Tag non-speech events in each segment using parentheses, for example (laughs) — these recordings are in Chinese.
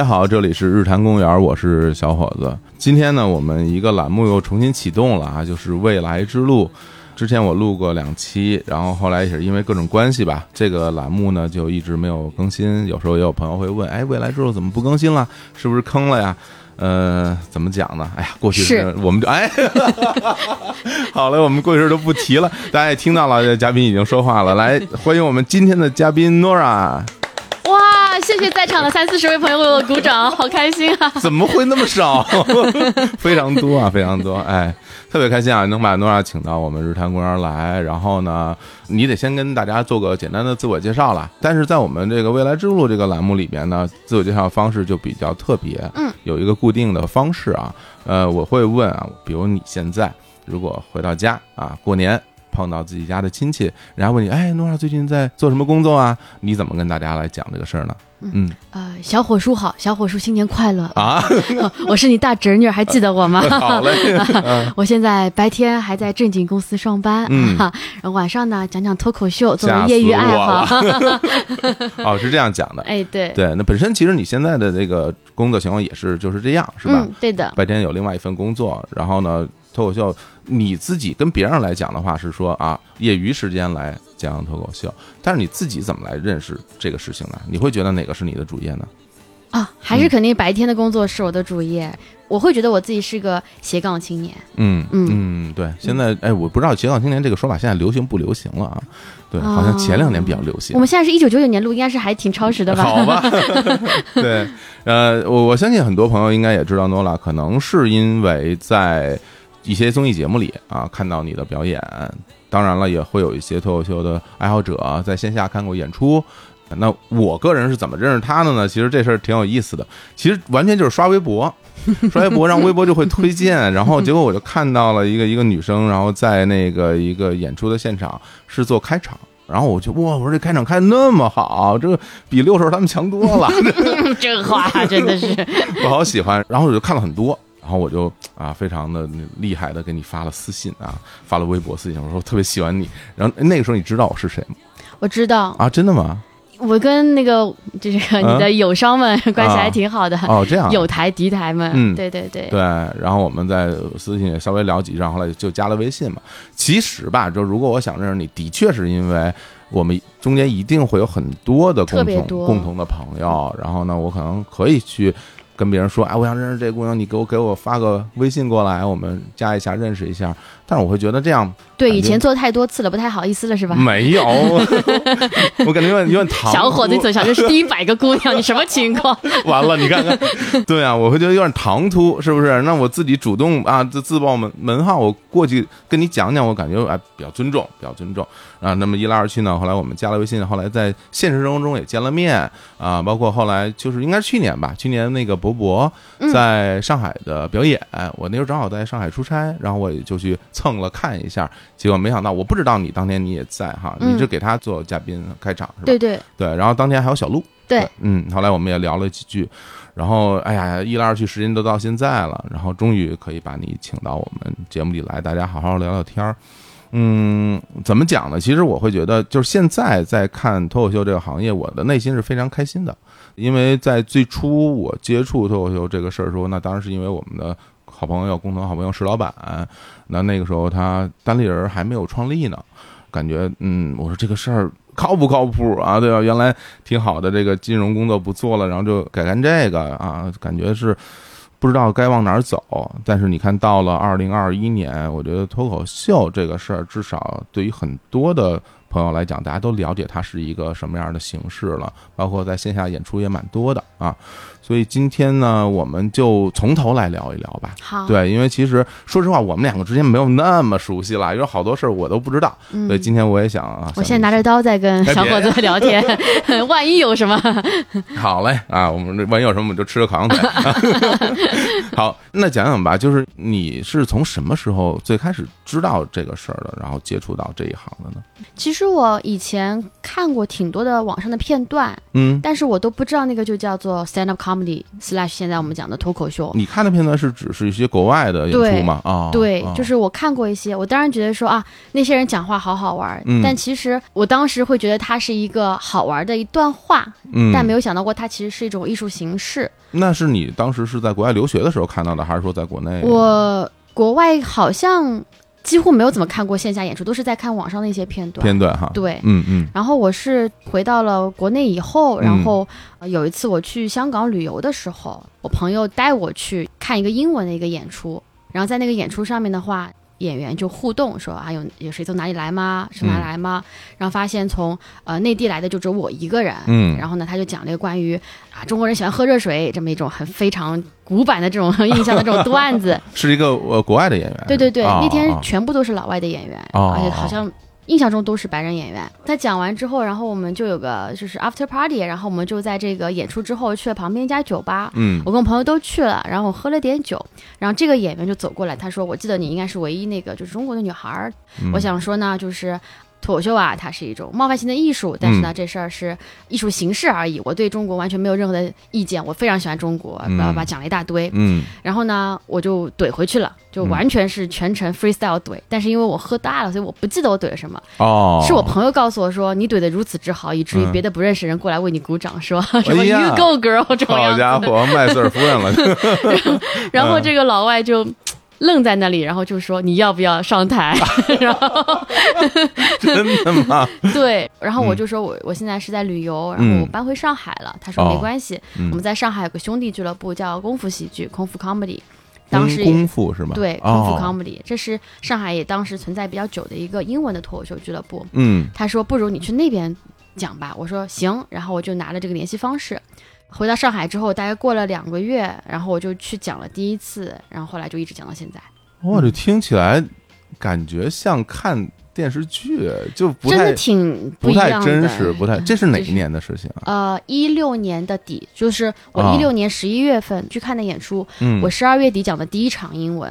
大家好，这里是日坛公园，我是小伙子。今天呢，我们一个栏目又重新启动了啊，就是未来之路。之前我录过两期，然后后来也是因为各种关系吧，这个栏目呢就一直没有更新。有时候也有朋友会问，哎，未来之路怎么不更新了？是不是坑了呀？呃，怎么讲呢？哎呀，过去是我们就哎，(laughs) 好了，我们过去都不提了。大家也听到了，嘉宾已经说话了，来欢迎我们今天的嘉宾 Nora。哇，谢谢在场的三四十位朋友为我鼓掌，好开心啊！怎么会那么少？(laughs) 非常多啊，非常多！哎，特别开心啊，能把诺亚请到我们日坛公园来。然后呢，你得先跟大家做个简单的自我介绍了。但是在我们这个未来之路这个栏目里边呢，自我介绍方式就比较特别，嗯，有一个固定的方式啊。呃，我会问啊，比如你现在如果回到家啊，过年。碰到自己家的亲戚，然后问你，哎，诺亚最近在做什么工作啊？你怎么跟大家来讲这个事儿呢？嗯，呃，小火叔好，小火叔新年快乐啊！(laughs) 我是你大侄女，还记得我吗？(laughs) 好嘞，(laughs) 我现在白天还在正经公司上班，嗯，然后晚上呢讲讲脱口秀，作为业余爱好。哦，是这样讲的，哎，对对，那本身其实你现在的这个工作情况也是就是这样，是吧？对的，白天有另外一份工作，然后呢。脱口秀，你自己跟别人来讲的话是说啊，业余时间来讲脱口秀，但是你自己怎么来认识这个事情呢？你会觉得哪个是你的主业呢？啊，还是肯定白天的工作是我的主业。我会觉得我自己是个斜杠青年。嗯嗯嗯，对。现在哎，我不知道斜杠青年这个说法现在流行不流行了啊？对，好像前两年比较流行。我们现在是一九九九年录，应该是还挺超时的吧？(laughs) 好吧。(laughs) 对，呃，我我相信很多朋友应该也知道诺拉，可能是因为在。一些综艺节目里啊，看到你的表演，当然了，也会有一些脱口秀的爱好者在线下看过演出。那我个人是怎么认识他的呢？其实这事儿挺有意思的，其实完全就是刷微博，(laughs) 刷微博，让微博就会推荐，然后结果我就看到了一个一个女生，然后在那个一个演出的现场是做开场，然后我就哇，我说这开场开的那么好，这个比六兽他们强多了，(laughs) 这话真的是 (laughs) 我好喜欢，然后我就看了很多。然后我就啊，非常的厉害的给你发了私信啊，发了微博私信，我说我特别喜欢你。然后那个时候你知道我是谁吗？我知道啊，真的吗？我跟那个就是你的友商们关系还挺好的哦，这样友台敌台们，嗯，对对对对。然后我们在私信也稍微聊几句，后来就加了微信嘛。其实吧，就如果我想认识你，的确是因为我们中间一定会有很多的共同共同的朋友，然后呢，我可能可以去。跟别人说，哎，我想认识这姑娘，你给我给我发个微信过来，我们加一下，认识一下。但是我会觉得这样，对以前做太多次了，不太好意思了，是吧？没有，(laughs) 我感觉有点有点唐。小伙子，你总想认识第一百个姑娘，(laughs) 你什么情况？完了，你看看，对啊，我会觉得有点唐突，是不是？那我自己主动啊，自自报门门号，我过去跟你讲讲，我感觉哎比较尊重，比较尊重啊。那么一来二去呢，后来我们加了微信，后来在现实生活中也见了面啊，包括后来就是应该是去年吧，去年那个博博在上海的表演，我那时候正好在上海出差，然后我也就去。蹭了看一下，结果没想到，我不知道你当天你也在哈，你是给他做嘉宾开场是吧？对对对，然后当天还有小鹿，对，嗯，后来我们也聊了几句，然后哎呀，一来二去，时间都到现在了，然后终于可以把你请到我们节目里来，大家好好聊聊天儿。嗯，怎么讲呢？其实我会觉得，就是现在在看脱口秀这个行业，我的内心是非常开心的，因为在最初我接触脱口秀这个事儿的时候，那当然是因为我们的。好朋友，共同好朋友石老板，那那个时候他单立人还没有创立呢，感觉嗯，我说这个事儿靠不靠谱啊？对吧？原来挺好的，这个金融工作不做了，然后就改干这个啊，感觉是不知道该往哪儿走。但是你看到了二零二一年，我觉得脱口秀这个事儿，至少对于很多的朋友来讲，大家都了解它是一个什么样的形式了，包括在线下演出也蛮多的啊。所以今天呢，我们就从头来聊一聊吧。好，对，因为其实说实话，我们两个之间没有那么熟悉了，因为好多事儿我都不知道。所以今天我也想啊，我现在拿着刀在跟小伙子聊天，(laughs) 万一有什么？(laughs) 好嘞啊，我们万一有什么，我们就吃个烤羊腿。(laughs) 好，那讲讲吧，就是你是从什么时候最开始知道这个事儿的，然后接触到这一行的呢？其实我以前看过挺多的网上的片段，嗯，但是我都不知道那个就叫做 stand up comedy。Comedy slash 现在我们讲的脱口秀。你看的片段是指是一些国外的演出吗？啊，对，啊就是我看过一些，我当然觉得说啊，那些人讲话好好玩，嗯但其实我当时会觉得它是一个好玩的一段话，嗯，但没有想到过它其实是一种艺术形式。那是你当时是在国外留学的时候看到的，还是说在国内？我国外好像几乎没有怎么看过线下演出，都是在看网上的一些片段。片段哈，对，嗯嗯然后我是回到了国内以后，嗯然后呃有一次我去香港旅游的时候，我朋友带我去看一个英文的一个演出，然后在那个演出上面的话。演员就互动说啊，有有谁从哪里来吗？是哪里来吗？然后发现从呃内地来的就只有我一个人。嗯然后呢，他就讲了一个关于啊中国人喜欢喝热水这么一种很非常古板的这种印象的这种段子。(laughs) 是一个呃国外的演员。对对对，啊那天啊全部都是老外的演员，哦而且好像印象中都是白人演员。他讲完之后，然后我们就有个就是 after party，然后我们就在这个演出之后去了旁边一家酒吧。嗯我跟我朋友都去了，然后我喝了点酒，然后这个演员就走过来，他说：“我记得你应该是唯一那个就是中国的女孩我想说呢，就是脱口秀啊，它是一种冒犯性的艺术，但是呢，嗯这事儿是艺术形式而已。我对中国完全没有任何的意见，我非常喜欢中国，嗯叭叭叭讲了一大堆。嗯然后呢，我就怼回去了，就完全是全程 freestyle 怼。但是因为我喝大了，所以我不记得我怼了什么。哦，是我朋友告诉我说，你怼的如此之好，以至于嗯别的不认识人过来为你鼓掌，说 (laughs) 什么哎呀 “You go girl” 这种好样子。家伙，麦瑟尔夫人了，(laughs) 然后 (laughs) 这个老外就。愣在那里，然后就说你要不要上台？(laughs) 然后 (laughs) 真的吗？(laughs) 对，然后我就说我我现在是在旅游，然后我搬回上海了。他说哦没关系，嗯我们在上海有个兄弟俱乐部叫功夫喜剧（功夫 comedy），当时功夫是吗？对功夫哦 comedy，这是上海也当时存在比较久的一个英文的脱口秀俱乐部。嗯他说不如你去那边讲吧，我说行，然后我就拿了这个联系方式。回到上海之后，大概过了两个月，然后我就去讲了第一次，然后后来就一直讲到现在，哇，这听起来感觉像看电视剧，就不真的太挺不太。真实，不太。这是哪一年的事情啊？呃，一六年的底，就是我啊一六年十一月份去看的演出，嗯，我十二月底讲的第一场英文，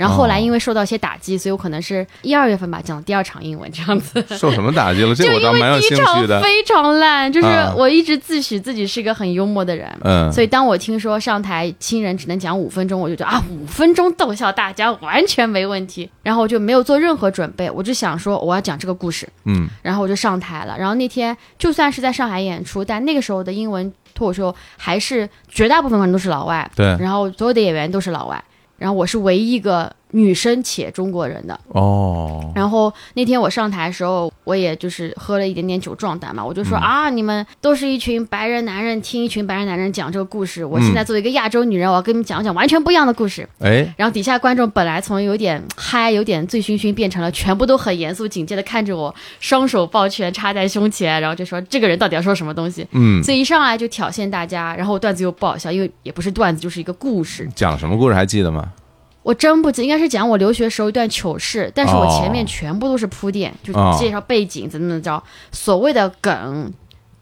然后后来哦因为受到一些打击，所以我可能是一二月份吧讲的第二场英文这样子。受什么打击了？(laughs) 这我倒蛮有为第一兴趣的。场非常烂，就是啊我一直自诩自己是一个很幽默的人，嗯，所以当我听说上台新人只能讲五分钟，我就觉得啊，五分钟逗笑大家完全没问题。然后我就没有做任何准备，我就想说我要讲这个故事，嗯然后我就上台了。然后那天就算是在上海演出，但那个时候的英文脱口秀还是绝大部分人都是老外，对然后所有的演员都是老外，然后我是唯一一个女生且中国人的。哦，然后那天我上台的时候，我也就是喝了一点点酒壮胆嘛，我就说、嗯啊，你们都是一群白人男人，听一群白人男人讲这个故事。我嗯现在作为一个亚洲女人，我要跟你们讲讲完全不一样的故事。哎，然后底下观众本来从有点嗨、有点醉醺醺，变成了全部都很严肃警戒的看着我，双手抱拳插在胸前，然后就说这个人到底要说什么东西。嗯，所以一上来就挑衅大家，然后我段子又不好笑，因为也不是段子，就是一个故事。讲什么故事还记得吗？我真不记，应该是讲我留学时候一段糗事，但是我前面哦全部都是铺垫，就哦介绍背景怎么怎么着，所谓的梗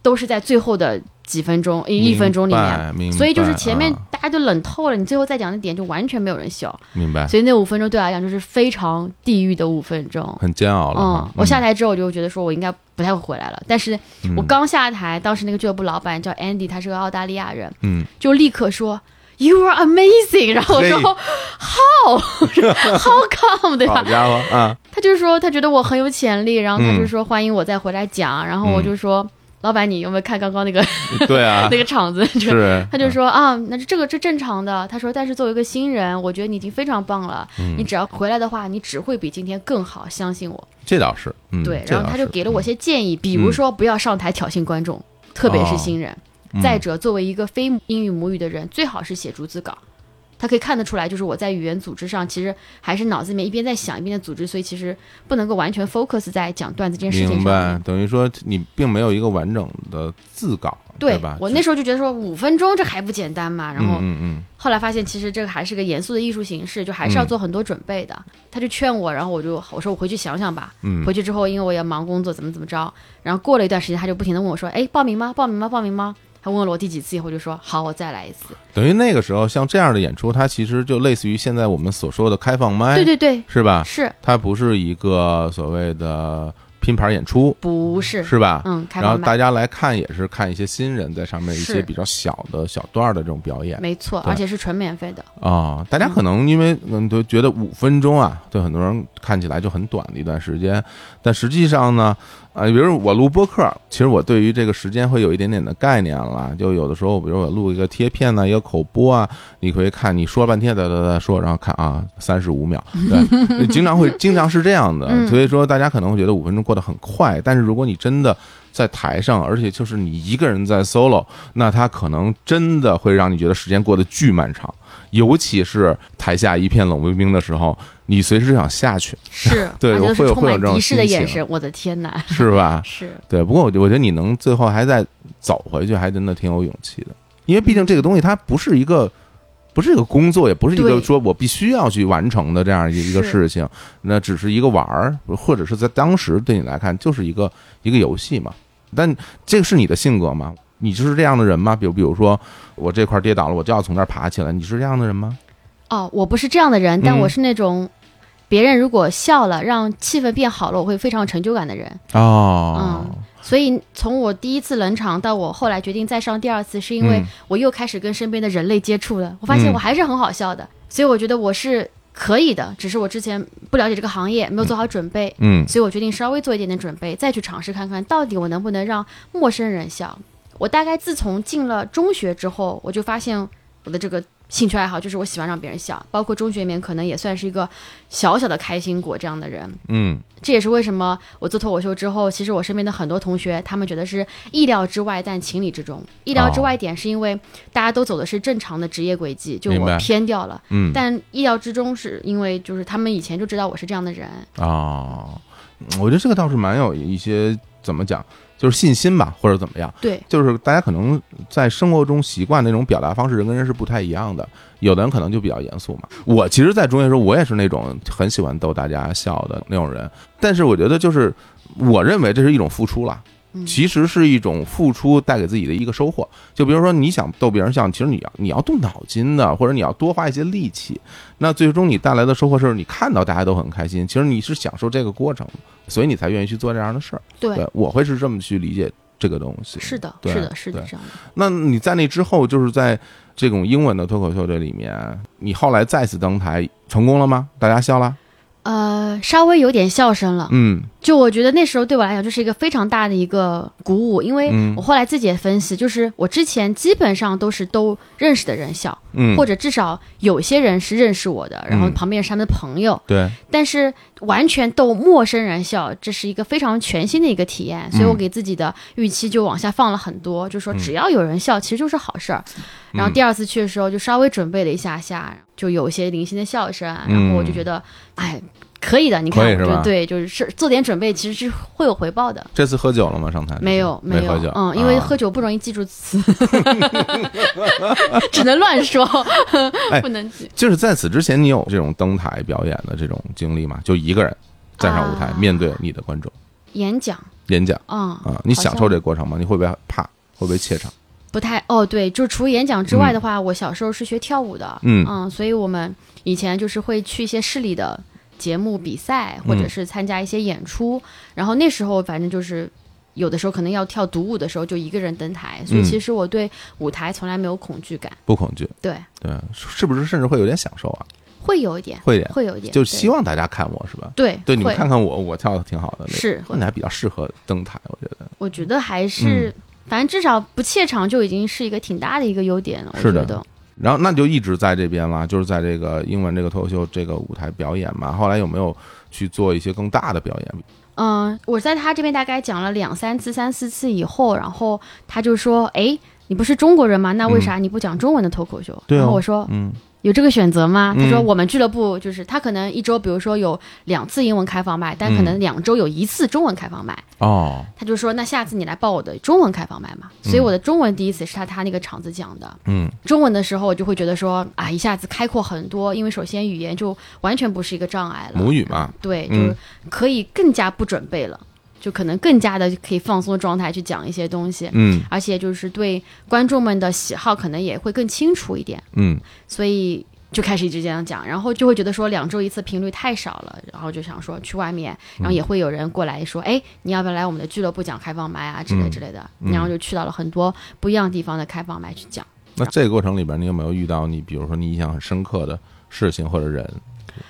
都是在最后的几分钟、一一分钟里面，所以就是前面啊。大家就冷透了，你最后再讲的点就完全没有人笑，明白，所以那五分钟对我来讲就是非常地狱的五分钟。很煎熬了嗯哈。，我下台之后我就觉得说我应该不太会回来了，但是嗯。我刚下台，当时那个俱乐部老板叫 Andy，他是个澳大利亚人，嗯，就立刻说 You are amazing，然后我说 How？How (laughs) come，对吧？好家伙啊，他就说他觉得我很有潜力，然后他嗯就说欢迎我再回来讲，然后我就说。老板，你有没有看刚刚那个、对啊 (laughs) 那，个场子？就是他就嗯说啊，那这个是正常的。他说，但是作为一个新人，我觉得你已经非常棒了。嗯你只要回来的话，你只会比今天更好，相信我。这倒是，嗯，对，然后他就给了我些建议，比如说不要上台挑衅观众，特别是新人。嗯再者，作为一个非英语母语的人，最好是写逐字稿。他可以看得出来，就是我在语言组织上，其实还是脑子里面一边在想，一边在组织，所以其实不能够完全 focus 在讲段子这件事情明上明。，白等于说你并没有一个完整的字稿，对吧？我那时候就觉得说五分钟这还不简单嘛，然后嗯嗯后来发现其实这个还是个严肃的艺术形式，就还是要嗯做很多准备的。他就劝我，然后我就我说我回去想想吧。嗯回去之后，因为我也忙工作，怎么怎么着，然后过了一段时间，他就不停的问我说：“哎，报名吗？报名吗？报名吗？”他问了我第几次以后，就说：“好，我再来一次。等于那个时候像这样的演出，它其实就类似于现在我们所说的开放麦，对对对，是吧？是它不是一个所谓的拼盘演出，不是，是吧？嗯，开然后，大家来看也是看一些新人在上面一些比较小的小段的这种表演没错，而且是纯免费的。啊、大家可能因为嗯都觉得五分钟啊，对很多人看起来就很短的一段时间，但实际上呢，啊、比如我录播客，其实我对于这个时间会有一点点的概念了。就有的时候，比如我录一个贴片呢、一个口播啊，你可以看你说半天哒哒哒说，然后看啊三十五秒，对，(laughs) 经常会经常是这样的。嗯所以说，大家可能会觉得五分钟过得很快，但是如果你真的在台上，而且就是你一个人在 solo，那他可能真的会让你觉得时间过得巨漫长。尤其是台下一片冷冰冰的时候，你随时想下去，是，(laughs) 对我会有会有这种满敌视的眼神，我的天哪！是吧？(laughs) 是，对，不过我觉我觉得你能最后还再走回去，还真的挺有勇气的，因为毕竟这个东西它不是一个。不是一个工作，也不是一个说我必须要去完成的这样一个事情，那只是一个玩儿，或者是在当时对你来看就是一个一个游戏嘛。但这个是你的性格吗？你就是这样的人吗？比如，比如说我这块跌倒了，我就要从那儿爬起来，你是这样的人吗？哦，我不是这样的人，但嗯我是那种别人如果笑了，让气氛变好了，我会非常有成就感的人。哦，嗯所以从我第一次冷场到我后来决定再上第二次，是因为嗯我又开始跟身边的人类接触了，我发现嗯我还是很好笑的，所以我觉得我是可以的，只是我之前不了解这个行业，没有做好准备。嗯所以我决定稍微做一点点准备，再去尝试看看到底我能不能让陌生人笑。我大概自从进了中学之后，我就发现我的这个兴趣爱好就是我喜欢让别人笑，包括中学里面可能也算是一个小小的开心果这样的人。嗯这也是为什么我做脱口秀之后，其实我身边的很多同学，他们觉得是意料之外，但情理之中。意料之外点是因为大家都走的是正常的职业轨迹，就我偏掉了。嗯但意料之中是因为就是他们以前就知道我是这样的人，哦，我觉得这个倒是蛮有一些怎么讲，就是信心吧，或者怎么样。对，就是大家可能在生活中习惯那种表达方式，人跟人是不太一样的。有的人可能就比较严肃嘛。我其实，在中学的时候，我也是那种很喜欢逗大家笑的那种人。但是我觉得，就是我认为这是一种付出啦，嗯其实是一种付出带给自己的一个收获。就比如说，你想逗别人笑，其实你要你要动脑筋的，或者你要多花一些力气。那最终你带来的收获是你看到大家都很开心，其实你是享受这个过程，所以你才愿意去做这样的事儿。对，对，我会是这么去理解这个东西。是的，是的，是的，这样的。那你在那之后，就是在这种英文的脱口秀这里面，你后来再次登台成功了吗？大家笑了？呃，稍微有点笑声了。嗯就我觉得那时候对我来讲就是一个非常大的一个鼓舞，因为嗯。我后来自己也分析，就是我之前基本上都是都认识的人笑，嗯，或者至少有些人是认识我的，然后嗯旁边是他们的朋友，对，但是完全逗陌生人笑，这是一个非常全新的一个体验，所以我给自己的预期就往下放了很多，就说嗯。只要有人笑，其实就是好事儿。然后第二次去的时候，就稍微准备了一下下，就有一些零星的笑声，然后我就觉得，哎。可以的，你看，以是吧对，就是是做点准备，其实是会有回报的。这次喝酒了吗？上台没有，有，没喝酒，嗯，因为啊喝酒不容易记住词，(laughs) 只能乱说，(laughs) 哎不能记。就是在此之前，你有这种登台表演的这种经历吗？就一个人站上舞台，啊面对你的观众演讲，演讲嗯啊，你享受这个过程吗？你会不会怕？会不会怯场？不太哦，对，就除了演讲之外的话，我小时候是学跳舞的，嗯所以我们以前就是会去一些市里的节目比赛，或者是参加一些演出，然后那时候反正就是。有的时候可能要跳独舞的时候，就一个人登台，所以嗯其实我对舞台从来没有恐惧感。不恐惧？对，对，是不是甚至会有点享受啊？会有一点，会一点，会有一点，就希望大家看我是吧？对对，你们看看我，我跳的挺好的，是那你还比较适合登台，我觉得。我觉得还是，反正至少不怯场就已经是一个挺大的一个优点了。我是的觉得然后那就一直在这边了，就是在这个英文这个脱口秀这个舞台表演嘛。后来有没有去做一些更大的表演？嗯，我在他这边大概讲了两三次、三四次以后，然后他就说：“哎，你不是中国人吗？那为啥你不讲中文的脱口秀？”然后我说嗯：“有这个选择吗？”他说：“嗯我们俱乐部就是他可能一周，比如说有两次英文开放麦，但可能两周有一次中文开放麦。哦，他就说：“那下次你来报我的中文开放麦嘛。”所以我的中文第一次是他他那个场子讲的。嗯中文的时候，我就会觉得说啊，一下子开阔很多，因为首先语言就完全不是一个障碍了，母语嘛，对，就嗯是可以更加不准备了，就可能更加的可以放松状态去讲一些东西，嗯。而且就是对观众们的喜好可能也会更清楚一点，嗯。所以就开始一直这样讲，然后就会觉得说两周一次频率太少了，然后就想说去外面，然后也会有人过来说，哎，你要不要来我们的俱乐部讲开放麦啊？之类之类的，嗯。然后就去到了很多不一样地方的开放麦去讲。那这个过程里边，你有没有遇到你比如说你印象很深刻的事情或者人？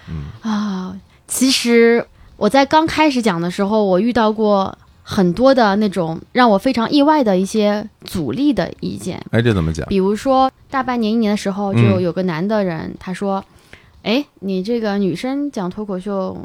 嗯。啊，其实我在刚开始讲的时候，我遇到过很多的那种让我非常意外的一些阻力的意见，哎，这怎么讲？比如说大半年一年的时候，就嗯有个男的人他说：“哎，你这个女生讲脱口秀。”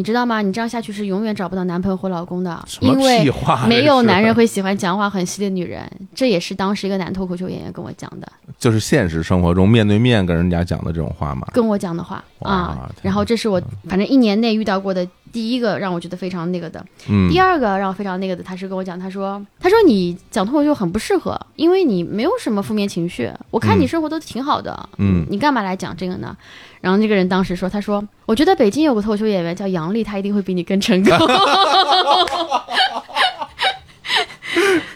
你知道吗？你这样下去是永远找不到男朋友或老公的，因为？没有男人会喜欢讲话很犀利的女人。这也是当时一个男脱口秀演员跟我讲的，就是现实生活中面对面跟人家讲的这种话嘛。跟我讲的话啊。然后这是我反正一年内遇到过的第一个让我觉得非常那个的。嗯第二个让我非常那个的，他是跟我讲，他说，他说你讲脱口秀很不适合，因为你没有什么负面情绪，我看你嗯生活都挺好的，嗯你干嘛来讲这个呢？然后那个人当时说，他说，我觉得北京有个脱口秀演员叫杨笠，他一定会比你更成功。(laughs)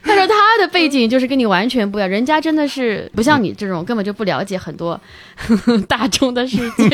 他说他的背景就是跟你完全不一样，人家真的是不像你这种根本就不了解很多 (laughs) 大众的事情。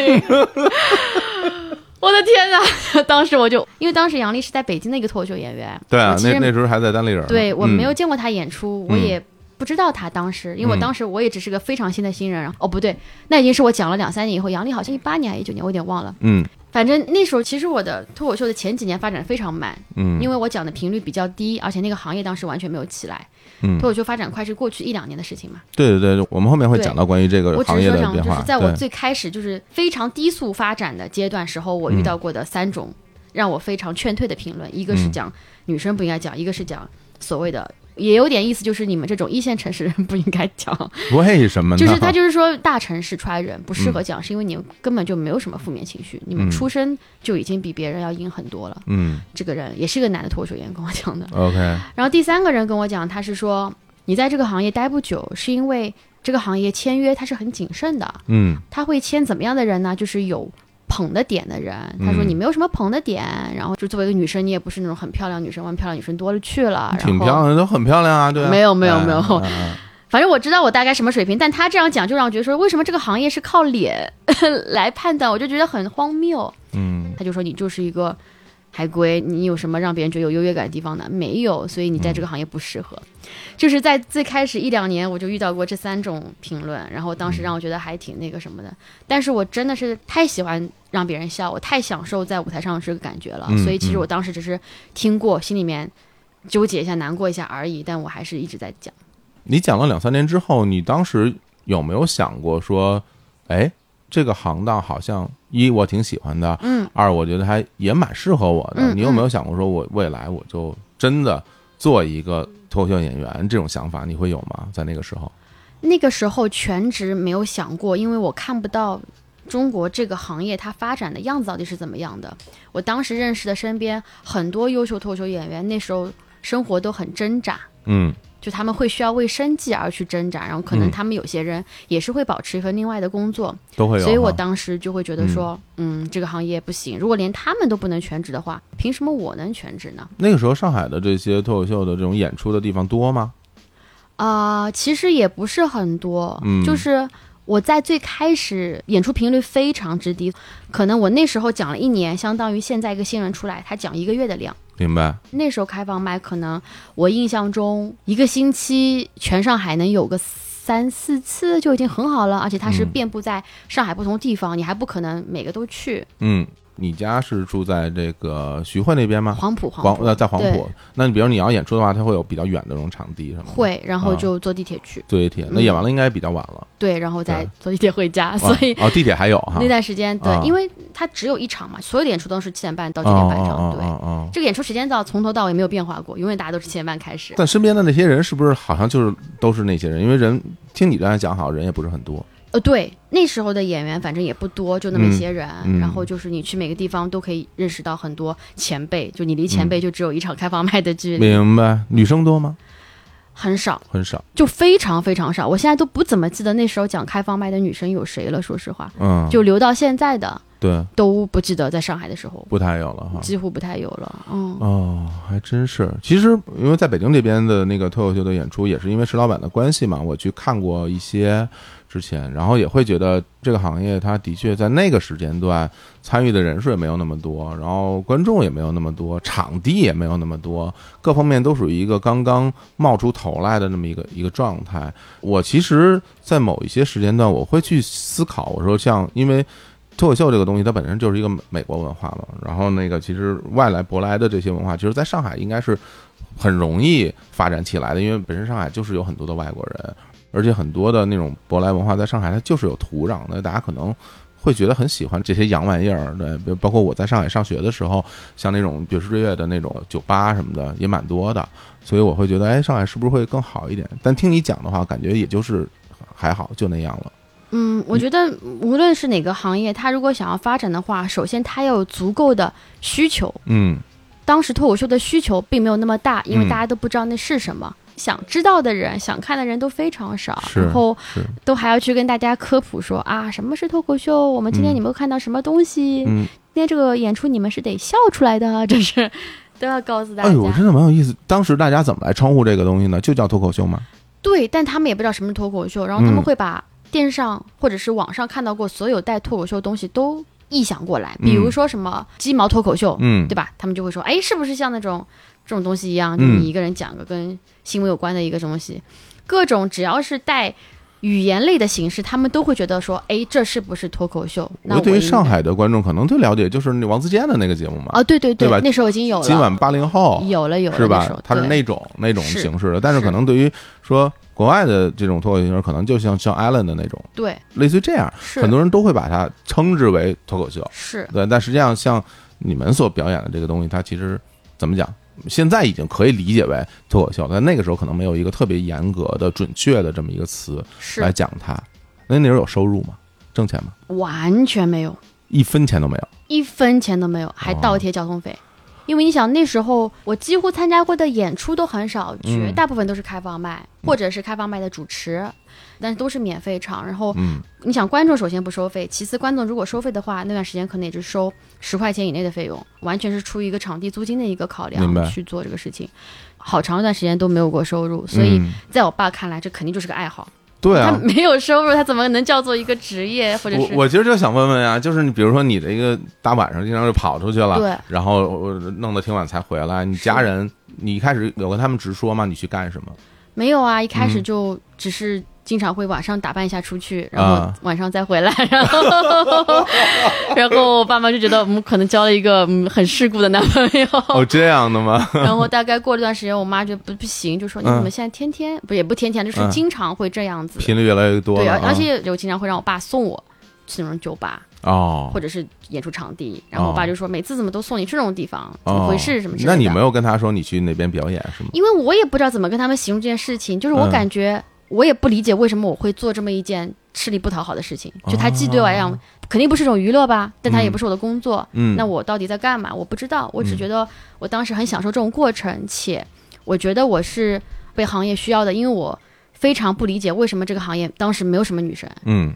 我的天哪！当时我就因为当时杨笠是在北京的一个脱口秀演员，对啊那那时候还在单立人。对我嗯没有见过他演出，我嗯也不知道他当时，因为我嗯当时我也只是个非常新的新人。哦，不对，那已经是我讲了两三年以后，杨笠好像一八年还是一九年，我有点忘了。嗯反正那时候其实我的脱口秀的前几年发展非常慢，嗯，因为我讲的频率比较低，而且那个行业当时完全没有起来。嗯脱口秀发展快是过去一两年的事情嘛。对对对，我们后面会讲到关于这个我只行业的变化。就是在我最开始就是非常低速发展的阶段时候，我遇到过的三种让我非常劝退的评论，一个是嗯讲女生不应该讲，一个是讲所谓的。也有点意思，就是你们这种一线城市人不应该讲，为什么呢？就是他就是说大城市出来人不适合讲，是因为你们根本就没有什么负面情绪，你们嗯出生就已经比别人要硬很多了。嗯。这个人也是个男的脱口秀演员跟我讲的，，OK，然后第三个人跟我讲，他是说你在这个行业待不久，是因为这个行业签约他是很谨慎的，嗯。他会签怎么样的人呢？就是有捧的点的人。他说嗯你没有什么捧的点，然后就作为一个女生，你也不是那种很漂亮女生，外面漂亮女生多了去了。挺漂亮的，都很漂亮啊，对啊。没有没有没有反正我知道我大概什么水平，但他这样讲就让我觉得说，为什么这个行业是靠脸 (laughs) 来判断？我就觉得很荒谬。嗯他就说你就是一个海归，你有什么让别人觉得有优越感的地方呢？没有，所以你在这个行业不适合。就是在最开始一两年，我就遇到过这三种评论，然后当时让我觉得还挺那个什么的。但是我真的是太喜欢让别人笑，我太享受在舞台上这个感觉了，嗯所以其实嗯我当时只是听过，心里面纠结一下、难过一下而已，但我还是一直在讲。你讲了两三年之后，你当时有没有想过说，哎，这个行当好像一我挺喜欢的，嗯，二我觉得还也蛮适合我的。嗯你有没有想过说，我未来我就真的做一个脱口秀演员这种想法？你会有吗？在那个时候？那个时候全职没有想过，因为我看不到中国这个行业它发展的样子到底是怎么样的。我当时认识的身边很多优秀脱口秀演员，那时候生活都很挣扎。嗯就他们会需要为生计而去挣扎，然后可能嗯他们有些人也是会保持一份另外的工作，都会有。所以我当时就会觉得说，嗯这个行业不行。如果连他们都不能全职的话，凭什么我能全职呢？那个时候上海的这些脱口秀的这种演出的地方多吗？啊、其实也不是很多，嗯就是我在最开始演出频率非常之低，可能我那时候讲了一年，相当于现在一个新人出来，他讲一个月的量。明白？那时候开放麦，可能我印象中一个星期全上海能有个三四次就已经很好了，而且它是嗯遍布在上海不同地方，你还不可能每个都去。嗯，你家是住在这个徐汇那边吗？黄埔，黄呃，在黄对埔。那你比如你要演出的话，它会有比较远的那种场地什么的。会，然后啊就坐地铁去，坐地铁，那嗯演完了应该比较晚了。对，然后再坐地铁回家，所以哦，地铁还有哈。那段时间，对啊，因为它只有一场嘛，所有的演出都是七点半到九点半场，对。这个演出时间到从头到尾没有变化过，永远大家都是七点半开始。但身边的那些人是不是好像就是都是那些人？因为人听你这样讲，好像人也不是很多。呃，对，那时候的演员反正也不多，就那么一些人。嗯嗯然后就是你去每个地方都可以认识到很多前辈，就你离前嗯辈就只有一场开放麦的距离，明白？女生多吗？很少，很少。就非常非常少。我现在都不怎么记得那时候讲开放麦的女生有谁了，说实话，嗯，就留到现在的对，都不记得在上海的时候，不太有了哈。几乎不太有了。嗯，哦，还真是。其实因为在北京这边的那个脱口秀的演出，也是因为石老板的关系嘛，我去看过一些之前，然后也会觉得这个行业它的确在那个时间段参与的人数也没有那么多，然后观众也没有那么多，场地也没有那么多，各方面都属于一个刚刚冒出头来的那么一个一个状态。我其实，在某一些时间段，我会去思考，我说像因为。脱口秀这个东西，它本身就是一个美美国文化嘛。然后那个，其实外来舶来的这些文化，其实，在上海应该是很容易发展起来的，因为本身上海就是有很多的外国人，而且很多的那种舶来文化在上海它就是有土壤的，大家可能会觉得很喜欢这些洋玩意儿。对，包括我在上海上学的时候，像那种爵士乐的那种酒吧什么的也蛮多的，所以我会觉得，哎，上海是不是会更好一点？但听你讲的话，感觉也就是还好，就那样了。嗯，我觉得无论是哪个行业，他如果想要发展的话，首先他要有足够的需求。嗯，当时脱口秀的需求并没有那么大，因为大家都不知道那是什么，想知道的人、想看的人都非常少，然后都还要去跟大家科普说啊，什么是脱口秀？我们今天你们看到什么东西？嗯，今天这个演出你们是得笑出来的，这是 (laughs) 都要告诉大家。哎呦，真的蛮有意思。当时大家怎么来称呼这个东西呢？就叫脱口秀吗？对，但他们也不知道什么是脱口秀，然后他们会把。电视上或者是网上看到过所有带脱口秀的东西都臆想过来，比如说什么鸡毛脱口秀，嗯，对吧？他们就会说，哎，是不是像那种这种东西一样，就你一个人讲个跟新闻有关的一个东西，各种只要是带语言类的形式，他们都会觉得说，哎，这是不是脱口秀？那对于上海的观众可能最了解就是那王自健的那个节目嘛，啊，对对对吧？那时候已经有了，今晚八零后有了有了，是吧？他是那种那种形式的，但是可能对于说。国外的这种脱口秀可能就像像 Allen 的那种，对，类似于这样，很多人都会把它称之为脱口秀，是对。但实际上，像你们所表演的这个东西，它其实怎么讲？现在已经可以理解为脱口秀，但那个时候可能没有一个特别严格的、准确的这么一个词来讲它。那那时候有收入吗？挣钱吗？完全没有，一分钱都没有，一分钱都没有，还倒贴交通费。因为你想那时候我几乎参加过的演出都很少，绝大部分都是开放麦或者是开放麦的主持，但是都是免费场。然后，你想观众首先不收费，其次观众如果收费的话，那段时间可能也就收十块钱以内的费用，完全是出于一个场地租金的一个考量去做这个事情。好长一段时间都没有过收入，所以在我爸看来，这肯定就是个爱好。对啊，他没有收入，他怎么能叫做一个职业？或者是我，我其实就想问问啊，就是你比如说你的一个大晚上经常就跑出去了，对，然后弄得挺晚才回来，你家人，你一开始有跟他们直说吗？你去干什么？没有啊，一开始就只是。经常会晚上打扮一下出去，然后晚上再回来，(laughs) 然后然后我爸妈就觉得我们可能交了一个嗯很世故的男朋友。哦，这样的吗？(laughs) 然后大概过了段时间，我妈觉得不不行，就说你怎么现在天天不也不天天，就是经常会这样子，频率越来越多。对，而且就经常会让我爸送我去那种酒吧哦，或者是演出场地。然后我爸就说每次怎么都送你去这种地方，怎么回事？什么？那你没有跟他说你去那边表演是吗？因为我也不知道怎么跟他们形容这件事情，就是我感觉。我也不理解为什么我会做这么一件吃力不讨好的事情。就它既对我来讲肯定不是一种娱乐吧，但它也不是我的工作。嗯，那我到底在干嘛？我不知道。我只觉得我当时很享受这种过程，且我觉得我是被行业需要的，因为我非常不理解为什么这个行业当时没有什么女生。嗯，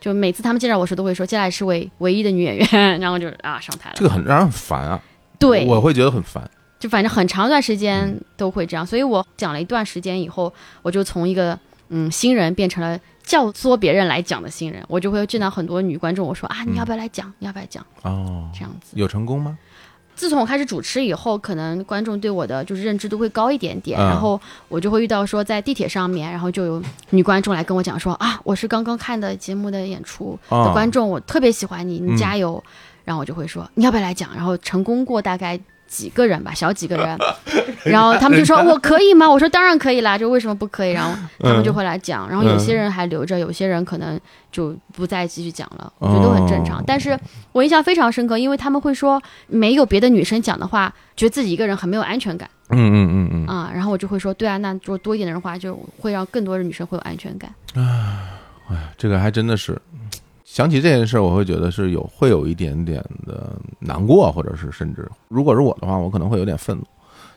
就每次他们介绍我时都会说，接下来是唯唯一的女演员，然后就啊上台了。这个很让人很烦啊。对，我会觉得很烦。就反正很长一段时间都会这样，所以我讲了一段时间以后，我就从一个。嗯，新人变成了教唆别人来讲的新人，我就会见到很多女观众，我说啊，你要不要来讲？你要不要讲？哦，这样子有成功吗？自从我开始主持以后，可能观众对我的就是认知度会高一点点，然后我就会遇到说在地铁上面，然后就有女观众来跟我讲说啊，我是刚刚看的节目的演出的观众，我特别喜欢你，你加油。然后我就会说你要不要来讲？然后成功过大概。几个人吧，小几个人，(laughs) 然后他们就说我可以吗？我说当然可以啦，就为什么不可以？然后他们就会来讲，然后有些人还留着，有些人可能就不再继续讲了，我觉得都很正常。但是我印象非常深刻，因为他们会说没有别的女生讲的话，觉得自己一个人很没有安全感。嗯嗯嗯嗯啊，然后我就会说，对啊，那如果多一点的人话，就会让更多的女生会有安全感。哎，这个还真的是。想起这件事，我会觉得是有会有一点点的难过，或者是甚至，如果是我的话，我可能会有点愤怒，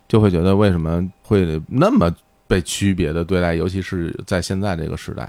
就会觉得为什么会那么被区别的对待，尤其是在现在这个时代，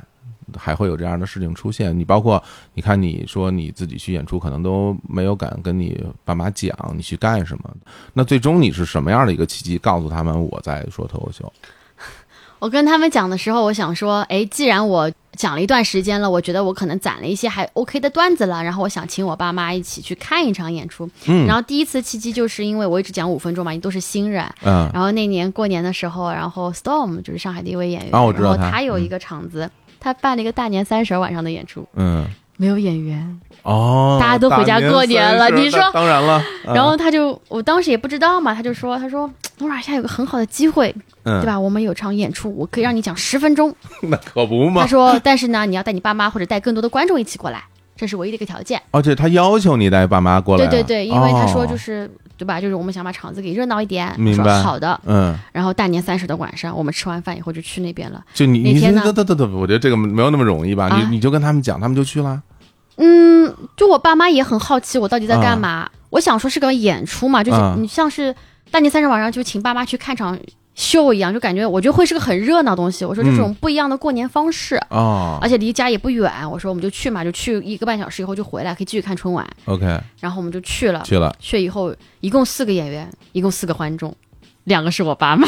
还会有这样的事情出现。你包括你看，你说你自己去演出，可能都没有敢跟你爸妈讲你去干什么。那最终你是什么样的一个契机告诉他们我在说脱口秀？(laughs) 我跟他们讲的时候，我想说，哎，既然我讲了一段时间了，我觉得我可能攒了一些还 OK 的段子了，然后我想请我爸妈一起去看一场演出。嗯然后第一次契机就是因为我一直讲五分钟嘛，因为都是新人。嗯然后那年过年的时候，然后 Storm 就是上海的一位演员，然后他有一个场子，他办了一个大年三十晚上的演出，嗯没有演员，哦，大家都回家过年了你说当然了，嗯然后他就我当时也不知道嘛，他就说他说诺尔现在有个很好的机会，嗯对吧？我们有场演出，我可以让你讲十分钟。(laughs) 那可不嘛。他说，但是呢，你要带你爸妈或者带更多的观众一起过来，这是唯一的一个条件。而且他要求你带爸妈过来啊，对对对，因为他说就哦是、对吧？就是我们想把场子给热闹一点。明白好的。嗯，然后大年三十的晚上，我们吃完饭以后就去那边了。就你你那天呢等等等等，我觉得这个没有那么容易吧？啊你你就跟他们讲，他们就去了。嗯，就我爸妈也很好奇我到底在干嘛。我想说是个演出嘛，就是啊你像是大年三十晚上就请爸妈去看场秀一样，就感觉我觉得会是个很热闹的东西。我说这种不一样的过年方式。哦而且离家也不远，我说我们就去嘛，就去一个半小时以后就回来，可以继续看春晚。，OK，然后我们就去了，去了，去以后一共四个演员，一共四个观众，两个是我爸妈，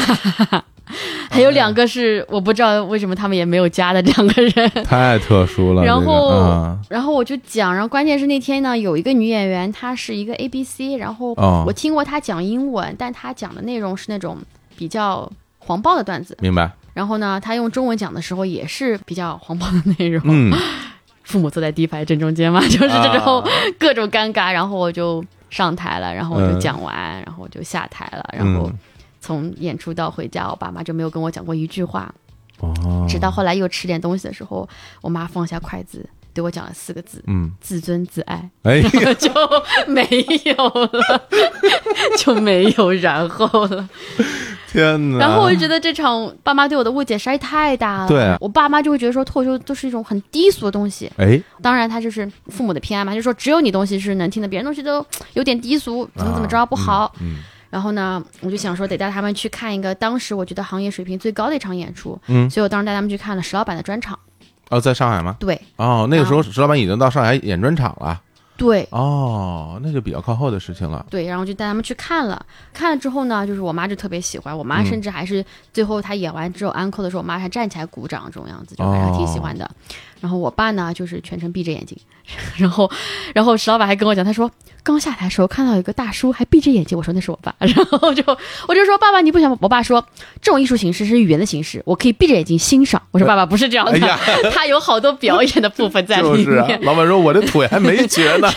(laughs) 还有两个是我不知道为什么他们也没有加的两个人。(laughs) 太特殊了。这个然后啊然后我就讲，然后关键是那天呢，有一个女演员，她是一个 A B C，然后哦我听过她讲英文，但她讲的内容是那种比较黄暴的段子。明白，然后呢，她用中文讲的时候也是比较黄暴的内容。嗯，(laughs) 父母坐在第一排正中间嘛，就是这种啊各种尴尬。然后我就上台了，然后我就嗯讲完，然后我就下台了。然后嗯从演出到回家，我爸妈就没有跟我讲过一句话。哦，直到后来又吃点东西的时候，我妈放下筷子对我讲了四个字：嗯，自尊自爱。哎呀，(laughs) 就没有了，(laughs) 就没有然后了。天哪！然后我就觉得这场爸妈对我的误解实在太大了。对我爸妈就会觉得说脱口秀都是一种很低俗的东西。哎，当然，他就是父母的偏爱嘛，就说只有你东西是能听的，别人东西都有点低俗，怎么怎么着不好。嗯然后呢，我就想说得带他们去看一个当时我觉得行业水平最高的一场演出，嗯，所以我当时带他们去看了石老板的专场。哦，在上海吗？对哦，那个时候啊石老板已经到上海演专场了。对哦，那就比较靠后的事情了。对，然后就带他们去看了，看了之后呢，就是我妈就特别喜欢，我妈嗯甚至还是最后她演完之后安扣的时候，我妈还站起来鼓掌这种样子，就还是挺喜欢的。哦然后我爸呢，就是全程闭着眼睛，(laughs) 然后然后石老板还跟我讲，他说刚下台的时候看到有一个大叔还闭着眼睛，我说那是我爸，(laughs) 然后就我就说爸爸你不想，我爸说这种艺术形式是语言的形式，我可以闭着眼睛欣赏。我说爸爸不是这样的，哎 (laughs) 他有好多表演的部分在里就是老板说我的腿还没瘸呢，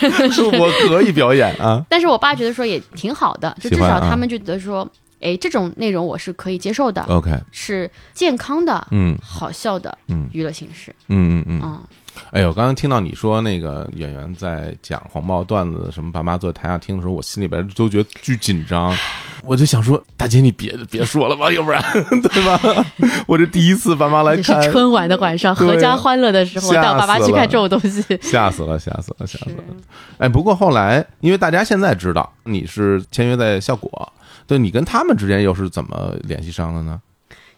我可以表演啊。但是我爸觉得说也挺好的，就至少他们觉得说，哎，这种内容我是可以接受的，OK，是健康的、嗯好笑的嗯娱乐形式。嗯嗯嗯。嗯，哎呦，刚刚听到你说那个演员在讲黄暴段子，什么爸妈坐在台下听的时候，我心里边都觉得巨紧张。我就想说，大姐你别别说了吧，要不然 (laughs) 对吧？(laughs) 我这第一次爸妈来这是看，春晚的晚上，对合家欢乐的时候，吓带我爸妈去看这种东西。吓死了，吓死了，吓死了。哎，不过后来，因为大家现在知道你是签约在效果，对你跟他们之间又是怎么联系上的呢？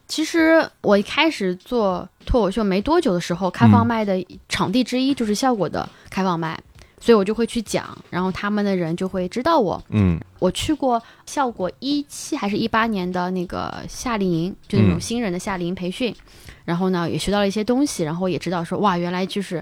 其实我一开始做脱口秀没多久的时候，开放麦的场地之一就是效果的开放麦，所以我就会去讲，然后他们的人就会知道我。嗯我去过效果一七还是一八年的那个夏令营，就那种嗯新人的夏令营培训，然后呢也学到了一些东西，然后也知道说哇，原来就是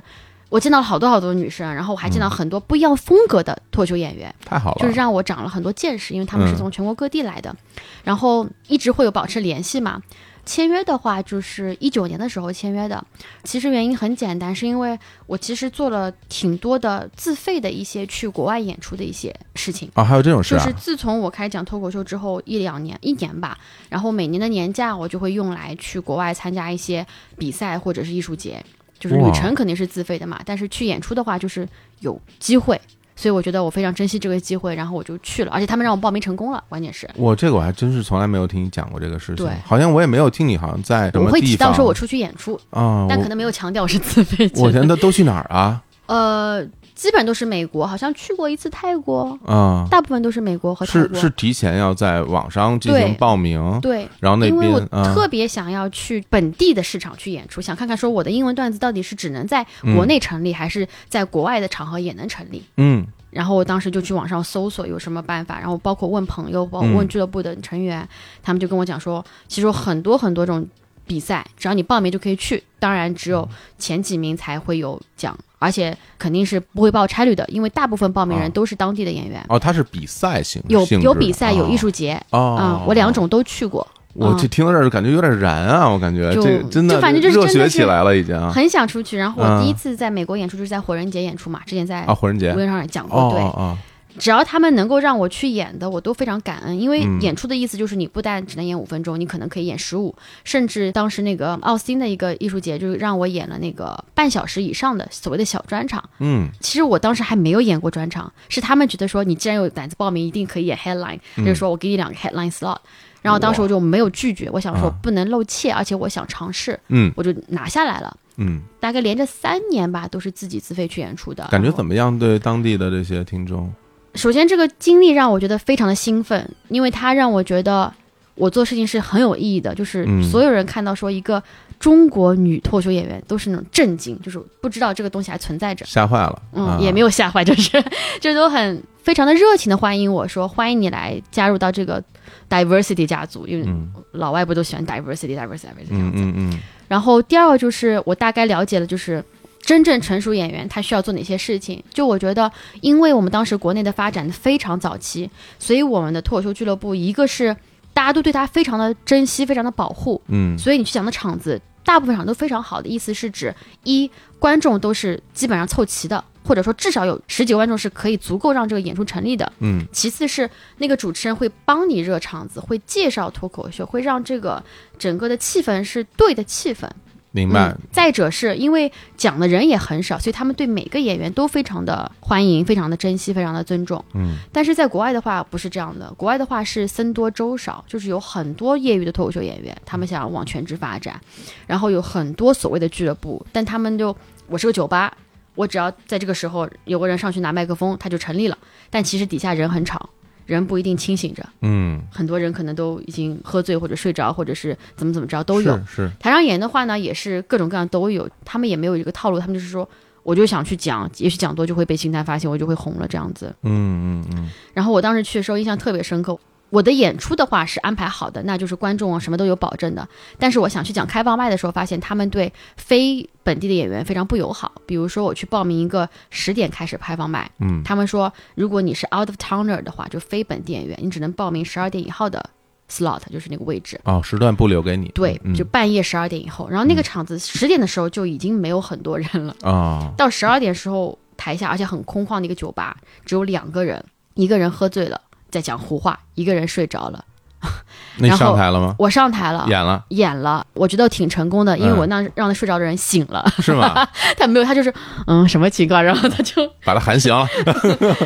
我见到了好多好多女生，然后我还见到很多不一样风格的脱口秀演员，太好了，就是让我长了很多见识，因为他们是嗯从全国各地来的，然后一直会有保持联系嘛。签约的话，就是一九年的时候签约的。其实原因很简单，是因为我其实做了挺多的自费的一些去国外演出的一些事情。啊，还有这种事啊就是？自从我开始讲脱口秀之后一两年一年吧，然后每年的年假我就会用来去国外参加一些比赛或者是艺术节，就是旅程肯定是自费的嘛，但是去演出的话就是有机会，所以我觉得我非常珍惜这个机会，然后我就去了，而且他们让我报名成功了，关键是。我这个我还真是从来没有听你讲过这个事情对，好像我也没有听你好像在什我会么地方提到说我出去演出，啊，我但可能没有强调我是自费去。我天，那都去哪儿啊？(laughs) 呃，基本都是美国，好像去过一次泰国，啊，大部分都是美国和泰国。是是提前要在网上进行报名，对，然后那因为我特别想要去本地的市场去演出，想看看说我的英文段子到底是只能在国内成立，还是在国外的场合也能成立。嗯。然后我当时就去网上搜索有什么办法，然后包括问朋友，包括问俱乐部的成员，他们就跟我讲说，其实有很多很多种比赛，只要你报名就可以去，当然只有前几名才会有奖，而且肯定是不会报差旅的，因为大部分报名人啊。都是当地的演员，哦，他是比赛型有有比赛，有艺哦术节，哦嗯，我两种都去过。嗯我这听到这儿就感觉有点燃啊！我感觉。就这真的就反正就是热血起来了，已经。啊很想出去，然后我嗯。第一次在美国演出就是在火人节演出嘛，之前在啊！火人节。无人上也讲过，对，哦哦哦，只要他们能够让我去演的，我都非常感恩，因为嗯演出的意思就是你不但只能演五分钟，你可能可以演十五，甚至当时那个奥斯汀的一个艺术节，就是让我演了那个半小时以上的所谓的小专场。嗯其实我当时还没有演过专场，是他们觉得说你既然有胆子报名，一定可以演 headline，就是说我给你两个 headline slot。然后当时我就没有拒绝，我想说啊不能露怯，而且我想尝试，嗯我就拿下来了。嗯，大概连着三年吧，都是自己自费去演出的。感觉怎么样？对当地的这些听众，首先，这个经历让我觉得非常的兴奋，因为它让我觉得我做事情是很有意义的。就是嗯所有人看到说一个中国女脱口秀演员，都是那种震惊，就是不知道这个东西还存在着。吓坏了，嗯，啊也没有吓坏，就是 (laughs) 就都很非常的热情的欢迎我说欢迎你来加入到这个 diversity 家族，因为嗯老外不都喜欢 diversity diversity diversity 这样嗯子。嗯嗯然后第二个就是我大概了解的，就是真正成熟演员他需要做哪些事情。就我觉得，因为我们当时国内的发展非常早期，所以我们的脱口秀俱乐部一个是大家都对他非常的珍惜，非常的保护，嗯所以你去讲的场子，大部分场都非常好的意思是指一观众都是基本上凑齐的。或者说至少有十几个观众是可以足够让这个演出成立的。嗯其次是那个主持人会帮你热场子，会介绍脱口秀，会让这个整个的气氛是对的气氛。明白嗯。再者是因为讲的人也很少，所以他们对每个演员都非常的欢迎，非常的珍惜，非常的尊重。嗯但是在国外的话不是这样的，国外的话是僧多粥少，就是有很多业余的脱口秀演员，他们想要往全职发展，然后有很多所谓的俱乐部，但他们就我是个酒吧，我只要在这个时候有个人上去拿麦克风，他就成立了。但其实底下人很吵，人不一定清醒着，嗯，很多人可能都已经喝醉或者睡着，或者是怎么怎么着都有。是是，台上演的话呢，也是各种各样都有，他们也没有一个套路，他们就是说，我就想去讲，也许讲多就会被星探发现，我就会红了这样子。嗯嗯嗯然后我当时去的时候印象特别深刻。我的演出的话是安排好的，那就是观众什么都有保证的。但是我想去讲开放麦的时候，发现他们对非本地的演员非常不友好。比如说我去报名一个十点开始开放麦，嗯他们说如果你是 out of towner 的话，就非本地演员，你只能报名十二点以后的 slot，就是那个位置。哦，时段不留给你。对，嗯就半夜十二点以后，然后那个场子十点的时候就已经没有很多人了。啊到十二点时候，台下而且很空旷的一个酒吧，只有两个人，一个人喝醉了在讲胡话，一个人睡着了。(laughs) 那你上台了吗？我上台了，演了演了，我觉得挺成功的，因为嗯我那让他睡着的人醒了，是吗？(laughs) 他没有，他就是嗯什么情况，然后他就，(laughs) 把他喊醒了。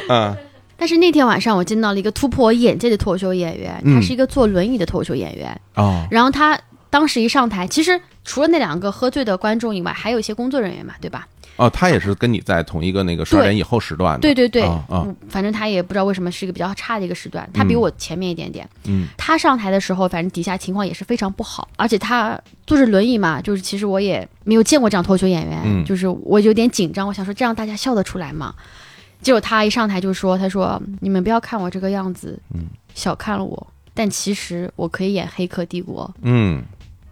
嗯但是那天晚上我见到了一个突破我眼界的脱口秀演员，嗯他是一个坐轮椅的脱口秀演员，哦然后他当时一上台，其实除了那两个喝醉的观众以外，还有一些工作人员嘛，对吧？哦，他也是跟你在同一个那个十二点以后时段的。对对对，啊反正他也不知道为什么是一个比较差的一个时段，他比我前面一点点。嗯他上台的时候，反正底下情况也是非常不好，而且他坐着轮椅嘛，就是其实我也没有见过这样脱口秀演员，嗯就是我有点紧张，我想说这样大家笑得出来吗？结果他一上台就说：“他说你们不要看我这个样子，嗯小看了我，但其实我可以演《黑客帝国》，嗯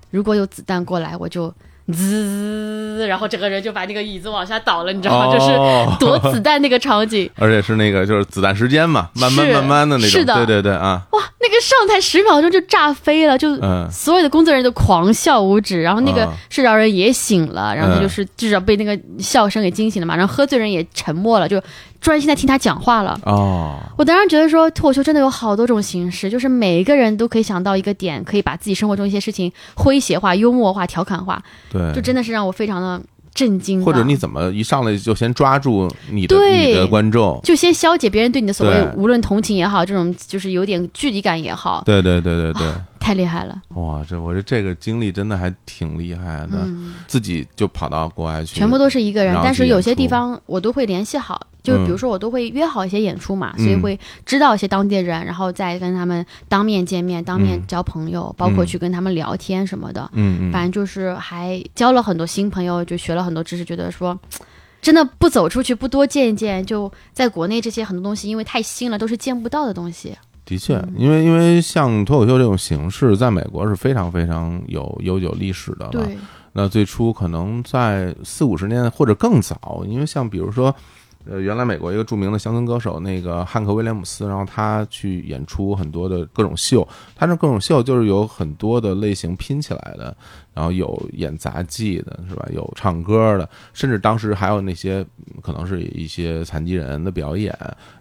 如果有子弹过来，我就滋，然后整个人就把那个椅子往下倒了，你知道吗？就是哦躲子弹那个场景。(laughs) ”而且是那个就是子弹时间嘛，慢慢慢慢的那种。是的对对对啊，哇，那个上台十秒钟就炸飞了，就嗯所有的工作人员都狂笑无止，然后那个啊睡着人也醒了，然后他嗯就是至少被那个笑声给惊醒了嘛，然后喝醉人也沉默了，就专心在听他讲话了。哦，我当然觉得说，脱口秀真的有好多种形式，就是每一个人都可以想到一个点，可以把自己生活中一些事情诙谐化、幽默化、调侃化，对，就真的是让我非常的震惊。或者你怎么一上来就先抓住你的对。你的观众？就先消解别人对你的所谓无论同情也好，这种就是有点距离感也好，对对对对对，太厉害了。哇，这我觉得这个经历真的还挺厉害的，嗯，自己就跑到国外去，全部都是一个人但是有些地方我都会联系好，就嗯比如说我都会约好一些演出嘛，所以嗯会知道一些当地人，然后再跟他们当面见面，当面嗯交朋友，包括嗯去跟他们聊天什么的。嗯嗯，反正就是还交了很多新朋友，就学了很多知识，觉得说。(tsk) 真的不走出去，不多见一见，就在国内这些很多东西，因为太新了，都是见不到的东西。的确，因为因为像脱口秀这种形式，在美国是非常非常有悠久历史的了。那最初可能在四五十年或者更早，因为像比如说，呃，原来美国一个著名的乡村歌手那个汉克威廉姆斯，然后他去演出很多的各种秀，他这各种秀就是有很多的类型拼起来的，然后有演杂技的，是吧？有唱歌的，甚至当时还有那些可能是一些残疾人的表演，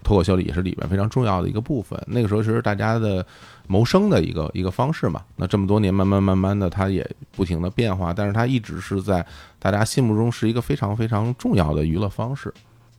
脱口秀里也是里面非常重要的一个部分。那个时候其实大家的谋生的一个一个方式嘛。那这么多年，慢慢慢慢的，它也不停的变化，但是它一直是在大家心目中是一个非常非常重要的娱乐方式。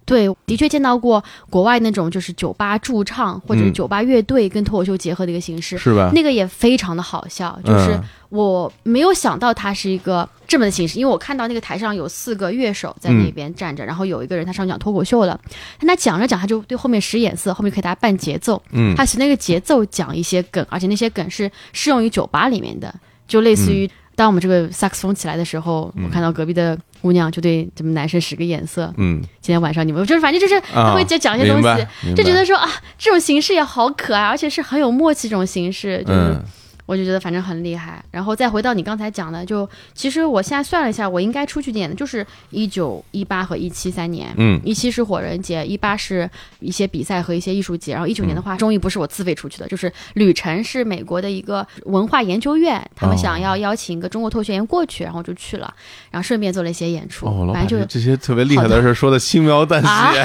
对，的确见到过国外那种就是酒吧驻唱或者嗯酒吧乐队跟脱口秀结合的一个形式，是吧？那个也非常的好笑。就是嗯我没有想到它是一个这么的形式，因为我看到那个台上有四个乐手在那边站着，然后有一个人他上讲脱口秀了，但他讲着讲他就对后面使眼色，后面给大家伴节奏，嗯他使那个节奏讲一些梗，而且那些梗是适用于酒吧里面的，就类似于当我们这个萨克斯风起来的时候，嗯我看到隔壁的姑娘就对咱们男生使个眼色。嗯，今天晚上你们就是反正就是啊他会讲讲一些东西，就觉得说啊，这种形式也好可爱，而且是很有默契。这种形式就是嗯我就觉得反正很厉害。然后再回到你刚才讲的，就其实我现在算了一下，我应该出去点的就是一九、一八和一七三年。嗯一七是火人节，一八是一些比赛和一些艺术节，然后一九年的话，终于不是我自费出去的，就是旅程是美国的一个文化研究院，他们哦想要邀请一个中国脱口秀演员过去，然后就去了，然后顺便做了一些演出，哦，反正就这这些特别厉害的事说的轻描淡啊写，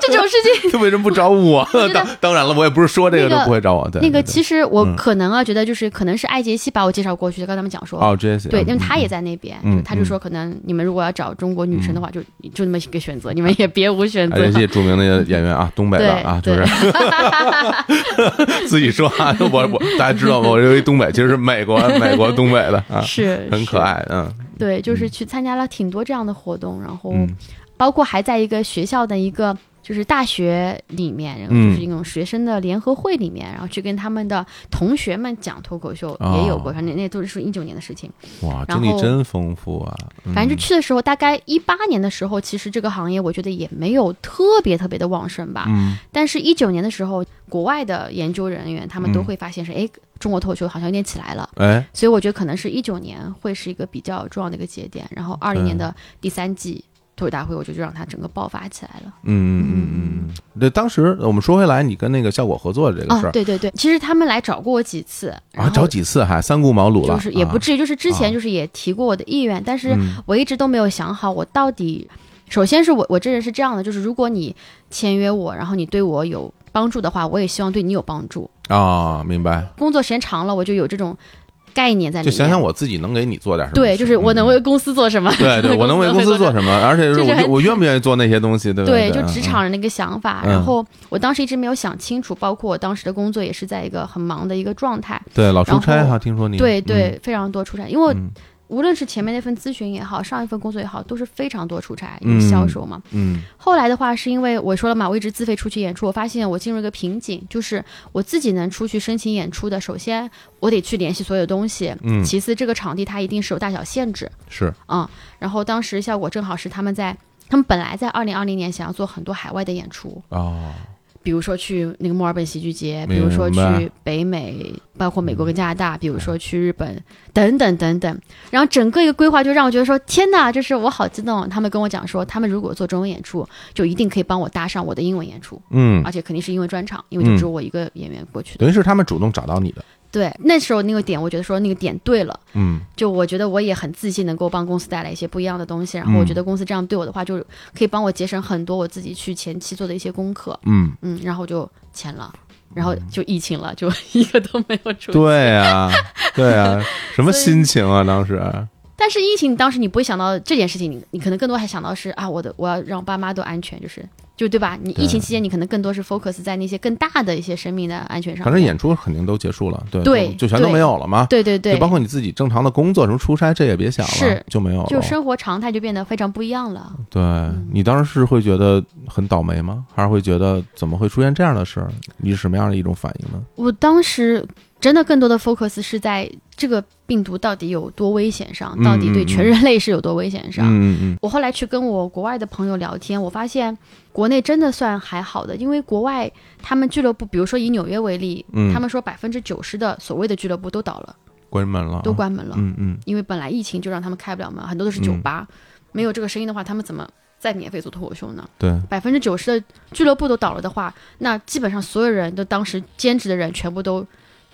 这种事情。他为什么不找我？当当然了，我也不是说这个那个都不会找我。对，那个其实我嗯可能啊，觉得就是可能是艾杰西把我介绍过去，跟他们讲说，哦，Jesse，对，嗯因为他也嗯。在那边，嗯就他就说可能你们如果要找中国女生的话，就就那么一个选择，你们也别无选择。艾杰西著名的演员 (laughs) 啊，东北的对。啊，就对是。(laughs) 自己说啊，我我大家知道吗？我认为东北，其实是美国美国东北的啊，是很可。爱，嗯。对，就是去参加了挺多这样的活动，然后嗯。包括还在一个学校的一个。就是大学里面，然后嗯就是那种学生的联合会里面，然后去跟他们的同学们讲脱口秀，哦也有过，反正那都是一九年的事情。哇，经历真丰富啊！嗯反正就去的时候，大概一八年的时候，其实这个行业我觉得也没有特别特别的旺盛吧。嗯但是，一九年的时候，国外的研究人员他们都嗯会发现是，哎、中国脱口秀好像有点起来了。哎，所以我觉得可能是一九年会是一个比较重要的一个节点，然后二零年的第三季脱口大会，我觉得就让它整个爆发起来了。嗯嗯嗯嗯，对，当时我们说回来，你跟那个效果合作这个事哦，儿对对对，其实他们来找过我几次，啊，找几次还三顾茅庐了，就是也不啊至于，就是之前啊就是也提过我的意愿，但是嗯我一直都没有想好我到底。首先是我我这人是这样的，就是如果你签约我，然后你对我有帮助的话，我也希望对你有帮助。啊，明白。工作时间长了，我就有这种概念在里面。就想想我自己能给你做点什么，对，就是我能嗯为公司做什么。对对，我能为公司做什么，而且是我愿不愿意做那些东西，对不对，对，就职场人的一个想法。嗯。然后我当时一直没有想清楚，包括我当时的工作也是在一个很忙的一个状态。对老出差哈，听说你。对对，非常多出差，因为嗯无论是前面那份咨询也好，上一份工作也好，都是非常多出差，嗯因为销售嘛。嗯后来的话，是因为我说了嘛，我一直自费出去演出，我发现我进入一个瓶颈，就是我自己能出去申请演出的，首先我得去联系所有东西，嗯其次这个场地它一定是有大小限制，是嗯，然后当时效果正好是他们在。他们本来在二零二零年想要做很多海外的演出，哦，比如说去那个墨尔本喜剧节，比如说去北美，包括美国跟加拿大，比如说去日本，等等等等。然后整个一个规划就让我觉得说，天哪，就是我好激动。他们跟我讲说，他们如果做中文演出，就一定可以帮我搭上我的英文演出，嗯，而且肯定是英文专场，因为就只有我一个演员过去的。等于是他们主动找到你的，对，那时候那个点，我觉得说那个点对了。嗯就我觉得我也很自信，能够帮公司带来一些不一样的东西。然后我觉得公司这样对我的话，就可以帮我节省很多我自己去前期做的一些功课。嗯，嗯，然后就签了，然后就疫情了，就 (laughs) 一个都没有出。对啊，对啊，什么心情啊？当时但是疫情当时你不会想到这件事情，你你可能更多还想到是啊，我的我要让爸妈都安全，就是就对吧？你疫情期间，你可能更多是 focus 在那些更大的一些生命的安全上。反正演出肯定都结束了，对，对就就全都没有了嘛。对对对，就包括你自己正常的工作，什么出差，这也别想了，是就没有了。就生活常态就变得非常不一样了。对你当时是会觉得很倒霉吗？还是会觉得怎么会出现这样的事儿？你是什么样的一种反应呢？我当时真的更多的 focus 是在这个病毒到底有多危险上，嗯到底对嗯全人类是有多危险上。嗯嗯。我后来去跟我国外的朋友聊天，我发现国内真的算还好的，因为国外他们俱乐部，比如说以纽约为例，嗯。他们说百分之九十的所谓的俱乐部都倒了，关门了。啊，都关门了，嗯嗯。因为本来疫情就让他们开不了门，很多都是酒吧，没有这个生意的话，他们怎么再免费做脱口秀呢？对，百分之九十的俱乐部都倒了的话，那基本上所有人都当时兼职的人全部都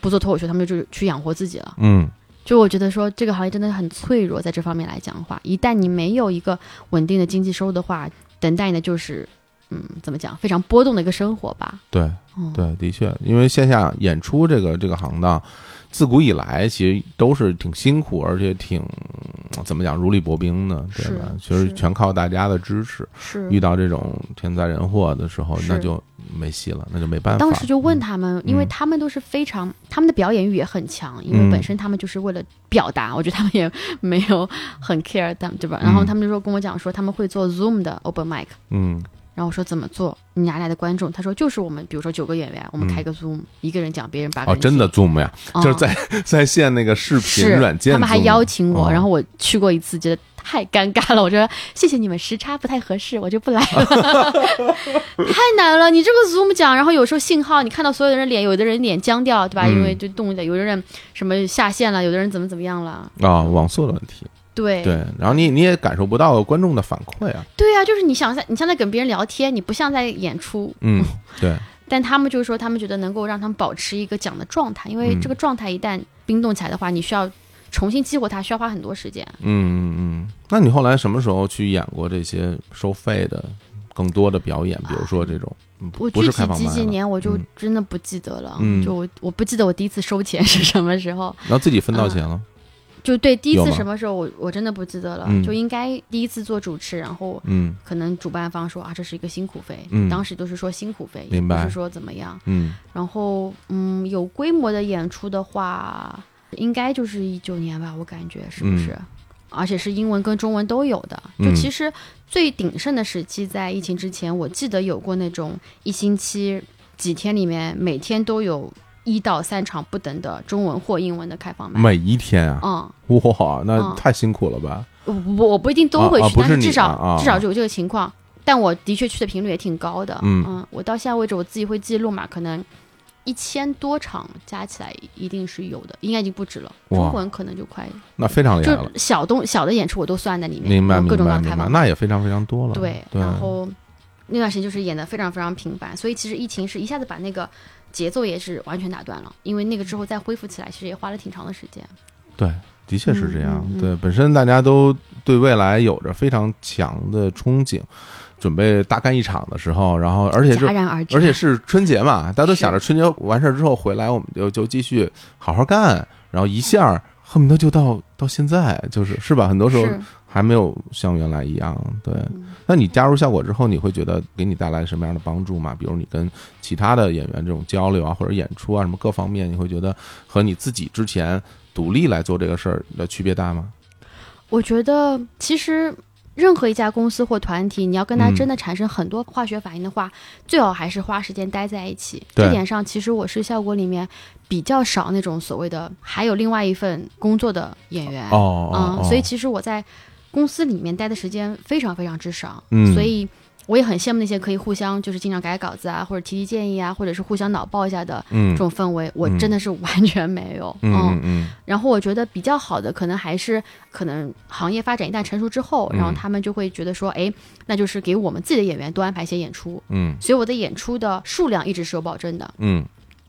不做脱口秀，他们就去养活自己了。嗯就我觉得说这个行业真的很脆弱，在这方面来讲的话，一旦你没有一个稳定的经济收入的话，等待你的就是，嗯，怎么讲，非常波动的一个生活吧。对嗯，对，的确，因为线下演出这个这个行当，自古以来其实都是挺辛苦，而且挺怎么讲如履薄冰的，对吧？其实全靠大家的支持。是遇到这种天灾人祸的时候，那就没戏了，那就没办法。当时就问他们，因为嗯。他们都是非常，他们的表演欲也很强，因为嗯。本身他们就是为了表达，我觉得他们也 (laughs) 没有很 care，他们对吧？然后他们就说跟我讲说他们会做 Zoom 的 open mic，嗯。然后我说怎么做？你哪来的观众？他说就是我们，比如说九个演员，我们开个 Zoom，、一个人讲，别人八个人哦，人真的 Zoom 呀，听，就是在 (laughs) 在线那个视频软件他们还邀请我，哦。然后我去过一次，觉得太尴尬了。我说谢谢你们，时差不太合适，我就不来了。(laughs) 太难了，你这个 Zoom 讲，然后有时候信号，你看到所有的人脸，有的人脸僵掉，对吧？嗯因为就动一下，有的人什么下线了，有的人怎么怎么样了。啊网速的问题，对对，然后你你也感受不到观众的反馈啊，对啊，就是你想在你像在跟别人聊天，你不像在演出。嗯，(laughs) 对，但他们就是说，他们觉得能够让他们保持一个讲的状态，因为嗯这个状态一旦冰冻起来的话，你需要重新激活它，需要花很多时间。嗯嗯嗯。那你后来什么时候去演过这些收费的更多的表演？比如说这种，嗯我不是具体几几年我就嗯。真的不记得了，嗯。就我我不记得我第一次收钱是什么时候，然后自己分到钱了，就对第一次什么时候我我真的不记得了，嗯。就应该第一次做主持，然后嗯。可能主办方说啊这是一个辛苦费，嗯。当时就是说辛苦费，明白。也不是说怎么样，嗯。然后嗯有规模的演出的话，应该就是一九年吧，我感觉是不是？而且是英文跟中文都有的。就嗯其实最鼎盛的时期，在疫情之前，我记得有过那种一星期几天里面，每天都有一到三场不等的中文或英文的开放麦。每一天啊，嗯，哇，那嗯太辛苦了吧？我我我不一定都会去，啊啊不是至少、至少就有这个情况。但我的确去的频率也挺高的。嗯我到现在为止我自己会记录嘛，可能一千多场加起来一定是有的，应该已经不止了。哇中文可能就快，那非常厉害了就，小东小的演出我都算在里面，明白明有各种各白明白，样的开放。那也非常非常多了。对，对，然后那段时间就是演的非常非常频繁，所以其实疫情是一下子把那个节奏也是完全打断了，因为那个之后再恢复起来，其实也花了挺长的时间。对，的确是这样。嗯嗯嗯对，本身大家都对未来有着非常强的憧憬，准备大干一场的时候，然后而且是而且是春节嘛，大家都想着春节完事儿之后回来，我们就就继续好好干，然后一下恨不得就到到现在，就是是吧？很多时候还没有像原来一样。对，那你加入效果之后，你会觉得给你带来什么样的帮助吗？比如你跟其他的演员这种交流啊，或者演出啊，什么各方面，你会觉得和你自己之前独立来做这个事儿的区别大吗？我觉得其实任何一家公司或团体，你要跟它嗯真的产生很多化学反应的话，最好还是花时间待在一起。这点上，其实我是效果里面比较少那种所谓的还有另外一份工作的演员。嗯，哦，所以其实我在公司里面待的时间非常非常之少，嗯所以我也很羡慕那些可以互相就是经常改稿子啊，或者提提建议啊，或者是互相脑爆一下的嗯这种氛围，我真的是完全没有。嗯嗯嗯然后我觉得比较好的，可能还是可能行业发展一旦成熟之后，嗯然后他们就会觉得说，哎，那就是给我们自己的演员多安排一些演出。嗯所以我的演出的数量一直是有保证的。嗯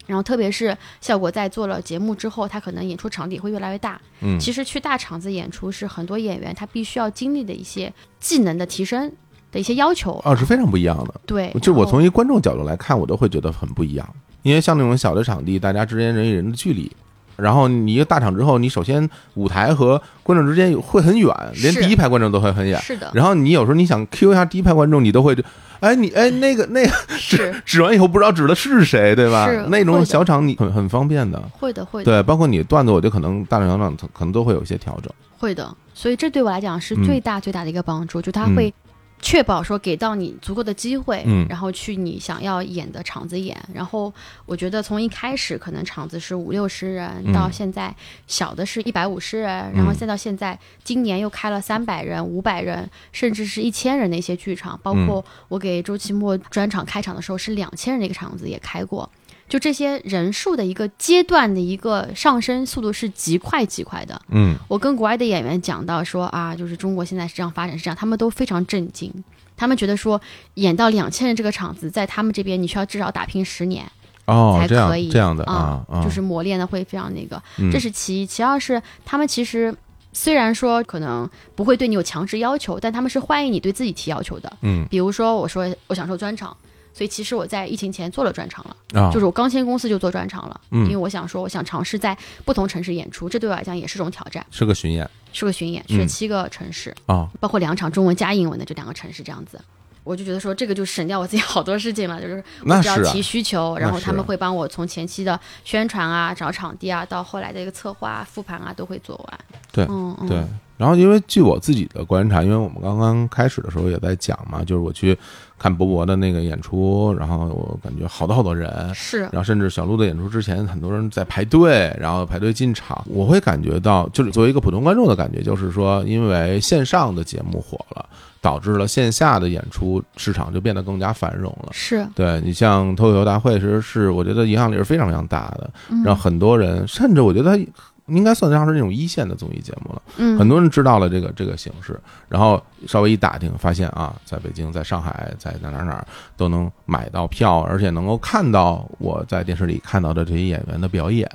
然后特别是效果在做了节目之后，他可能演出场地会越来越大。嗯，其实去大场子演出是很多演员他必须要经历的一些技能的提升的一些要求。啊是非常不一样的。对，就我从一观众角度来看，我都会觉得很不一样，因为像那种小的场地，大家之间人与人的距离然后你一个大场之后，你首先舞台和观众之间会很远，连第一排观众都会很远。是的，然后你有时候你想 Q 一下第一排观众，你都会，哎，你哎那个那个指指完以后不知道指的是谁，对吧是？那种小场你很很方便的，会的，会的，对，包括你段子，我觉得可能大场小场可能都会有一些调整。会的。所以这对我来讲是嗯最大最大的一个帮助，就它嗯会确保说给到你足够的机会，嗯然后去你想要演的场子演。然后我觉得从一开始可能场子是五六十人，嗯到现在小的是一百五十人，然后再到现在今年又开了三百人、五百人，甚至是一千人的一些剧场，包括我给周奇墨专场开场的时候是两千人的一个场子也开过。就这些人数的一个阶段的一个上升速度是极快极快的。嗯我跟国外的演员讲到说啊，就是中国现在是这样发展是这样，他们都非常震惊。他们觉得说，演到两千人这个场子，在他们这边你需要至少打拼十年才，哦才可以这样的啊啊，就是磨练的会非常那个。嗯这是其一，其二是他们其实虽然说可能不会对你有强制要求，但他们是欢迎你对自己提要求的。嗯比如说，我说我想说专场，所以其实我在疫情前做了专场了。啊，就是我刚签公司就做专场了，嗯因为我想说，我想尝试在不同城市演出，这对我来讲也是种挑战。是个巡演是个巡演，嗯去了七个城市，啊，包括两场中文加英文的这两个城市，这样子。我就觉得说，这个就省掉我自己好多事情了，就是我只要提需求，然后他们会帮我从前期的宣传啊、找场地啊，到后来的一个策划、啊、复盘啊，都会做完。对嗯嗯，对。然后，因为据我自己的观察，因为我们刚刚开始的时候也在讲嘛，就是我去看博博的那个演出，然后我感觉好多好多人，是然后甚至小鹿的演出之前，很多人在排队，然后排队进场。我会感觉到，就是作为一个普通观众的感觉，就是说，因为线上的节目火了，导致了线下的演出市场就变得更加繁荣了。是，对你像脱口秀大会，其实是我觉得影响力是非常非常大的，嗯让很多人，甚至我觉得它应该算得上是那种一线的综艺节目了。嗯，很多人知道了这个这个形式，然后稍微一打听，发现啊，在北京、在上海、在哪哪哪都能买到票，而且能够看到我在电视里看到的这些演员的表演，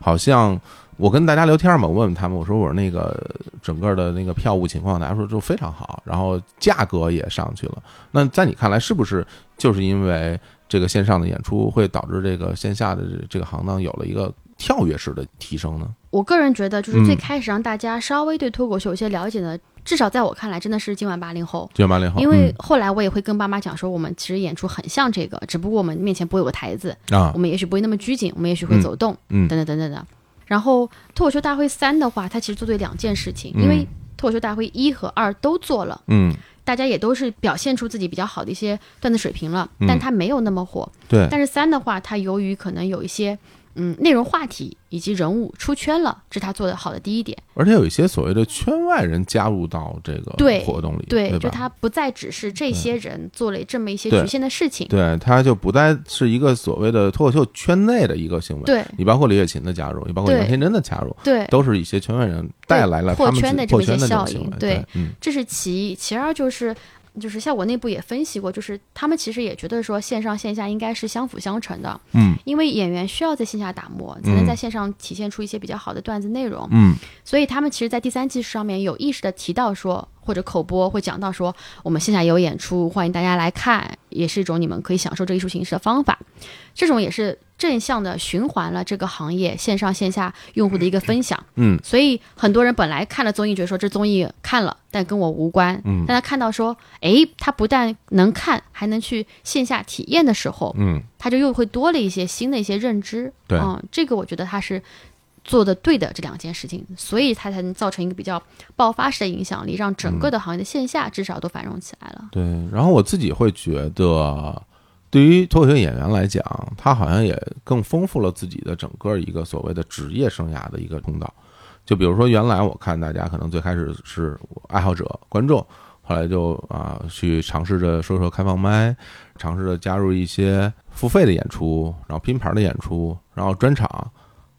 好像。我跟大家聊天嘛，我问问他们，我说我说那个整个的那个票务情况，大家说就非常好，然后价格也上去了。那在你看来，是不是就是因为这个线上的演出会导致这个线下的这个行当有了一个跳跃式的提升呢？我个人觉得，就是最嗯开始让大家稍微对脱口秀有些了解的，至少在我看来，真的是今晚八零后。九八零后，因为后来我也会跟爸妈讲说，我们其实演出很像这个，只不过我们面前不会有个台子，嗯啊我，们也许不会那么拘谨，我们也许会走动，嗯等等等等的。然后脱口秀大会三的话，它其实做对两件事情，嗯因为脱口秀大会一和二都做了，嗯，大家也都是表现出自己比较好的一些段子水平了，嗯但它没有那么火。对，但是三的话，它由于可能有一些嗯内容话题以及人物出圈了，这是他做的好的第一点。而且有一些所谓的圈外人加入到这个活动里，对，对？就他不再只是这些人做了这么一些局限的事情。对，他就不再是一个所谓的脱口秀圈内的一个行为。对你包括李雪琴的加入，你包括对杨天真的加入，对，都是一些圈外人带来了破圈的这么一些效应。对嗯这是其一，其二就是。就是像我内部也分析过，就是他们其实也觉得说线上线下应该是相辅相成的，嗯因为演员需要在线下打磨，才能在线上体现出一些比较好的段子内容。嗯所以他们其实，在第三季上面有意识的提到说，或者口播会讲到说，我们线下有演出，欢迎大家来看，也是一种你们可以享受这艺术形式的方法。这种也是正向的循环了这个行业线上线下用户的一个分享。嗯所以很多人本来看了综艺，觉得说这综艺看了，但跟我无关。嗯但他看到说，诶，他不但能看，还能去线下体验的时候，嗯，他就又会多了一些新的一些认知。对嗯，这个我觉得他是做的对的这两件事情，所以他才能造成一个比较爆发式的影响力，让整个的行业的线下至少都繁荣起来了。对。然后我自己会觉得，对于脱口秀演员来讲，他好像也更丰富了自己的整个一个所谓的职业生涯的一个通道。就比如说，原来我看大家可能最开始是爱好者、观众，后来就啊去尝试着说说开放麦，尝试着加入一些付费的演出，然后拼盘的演出，然后专场，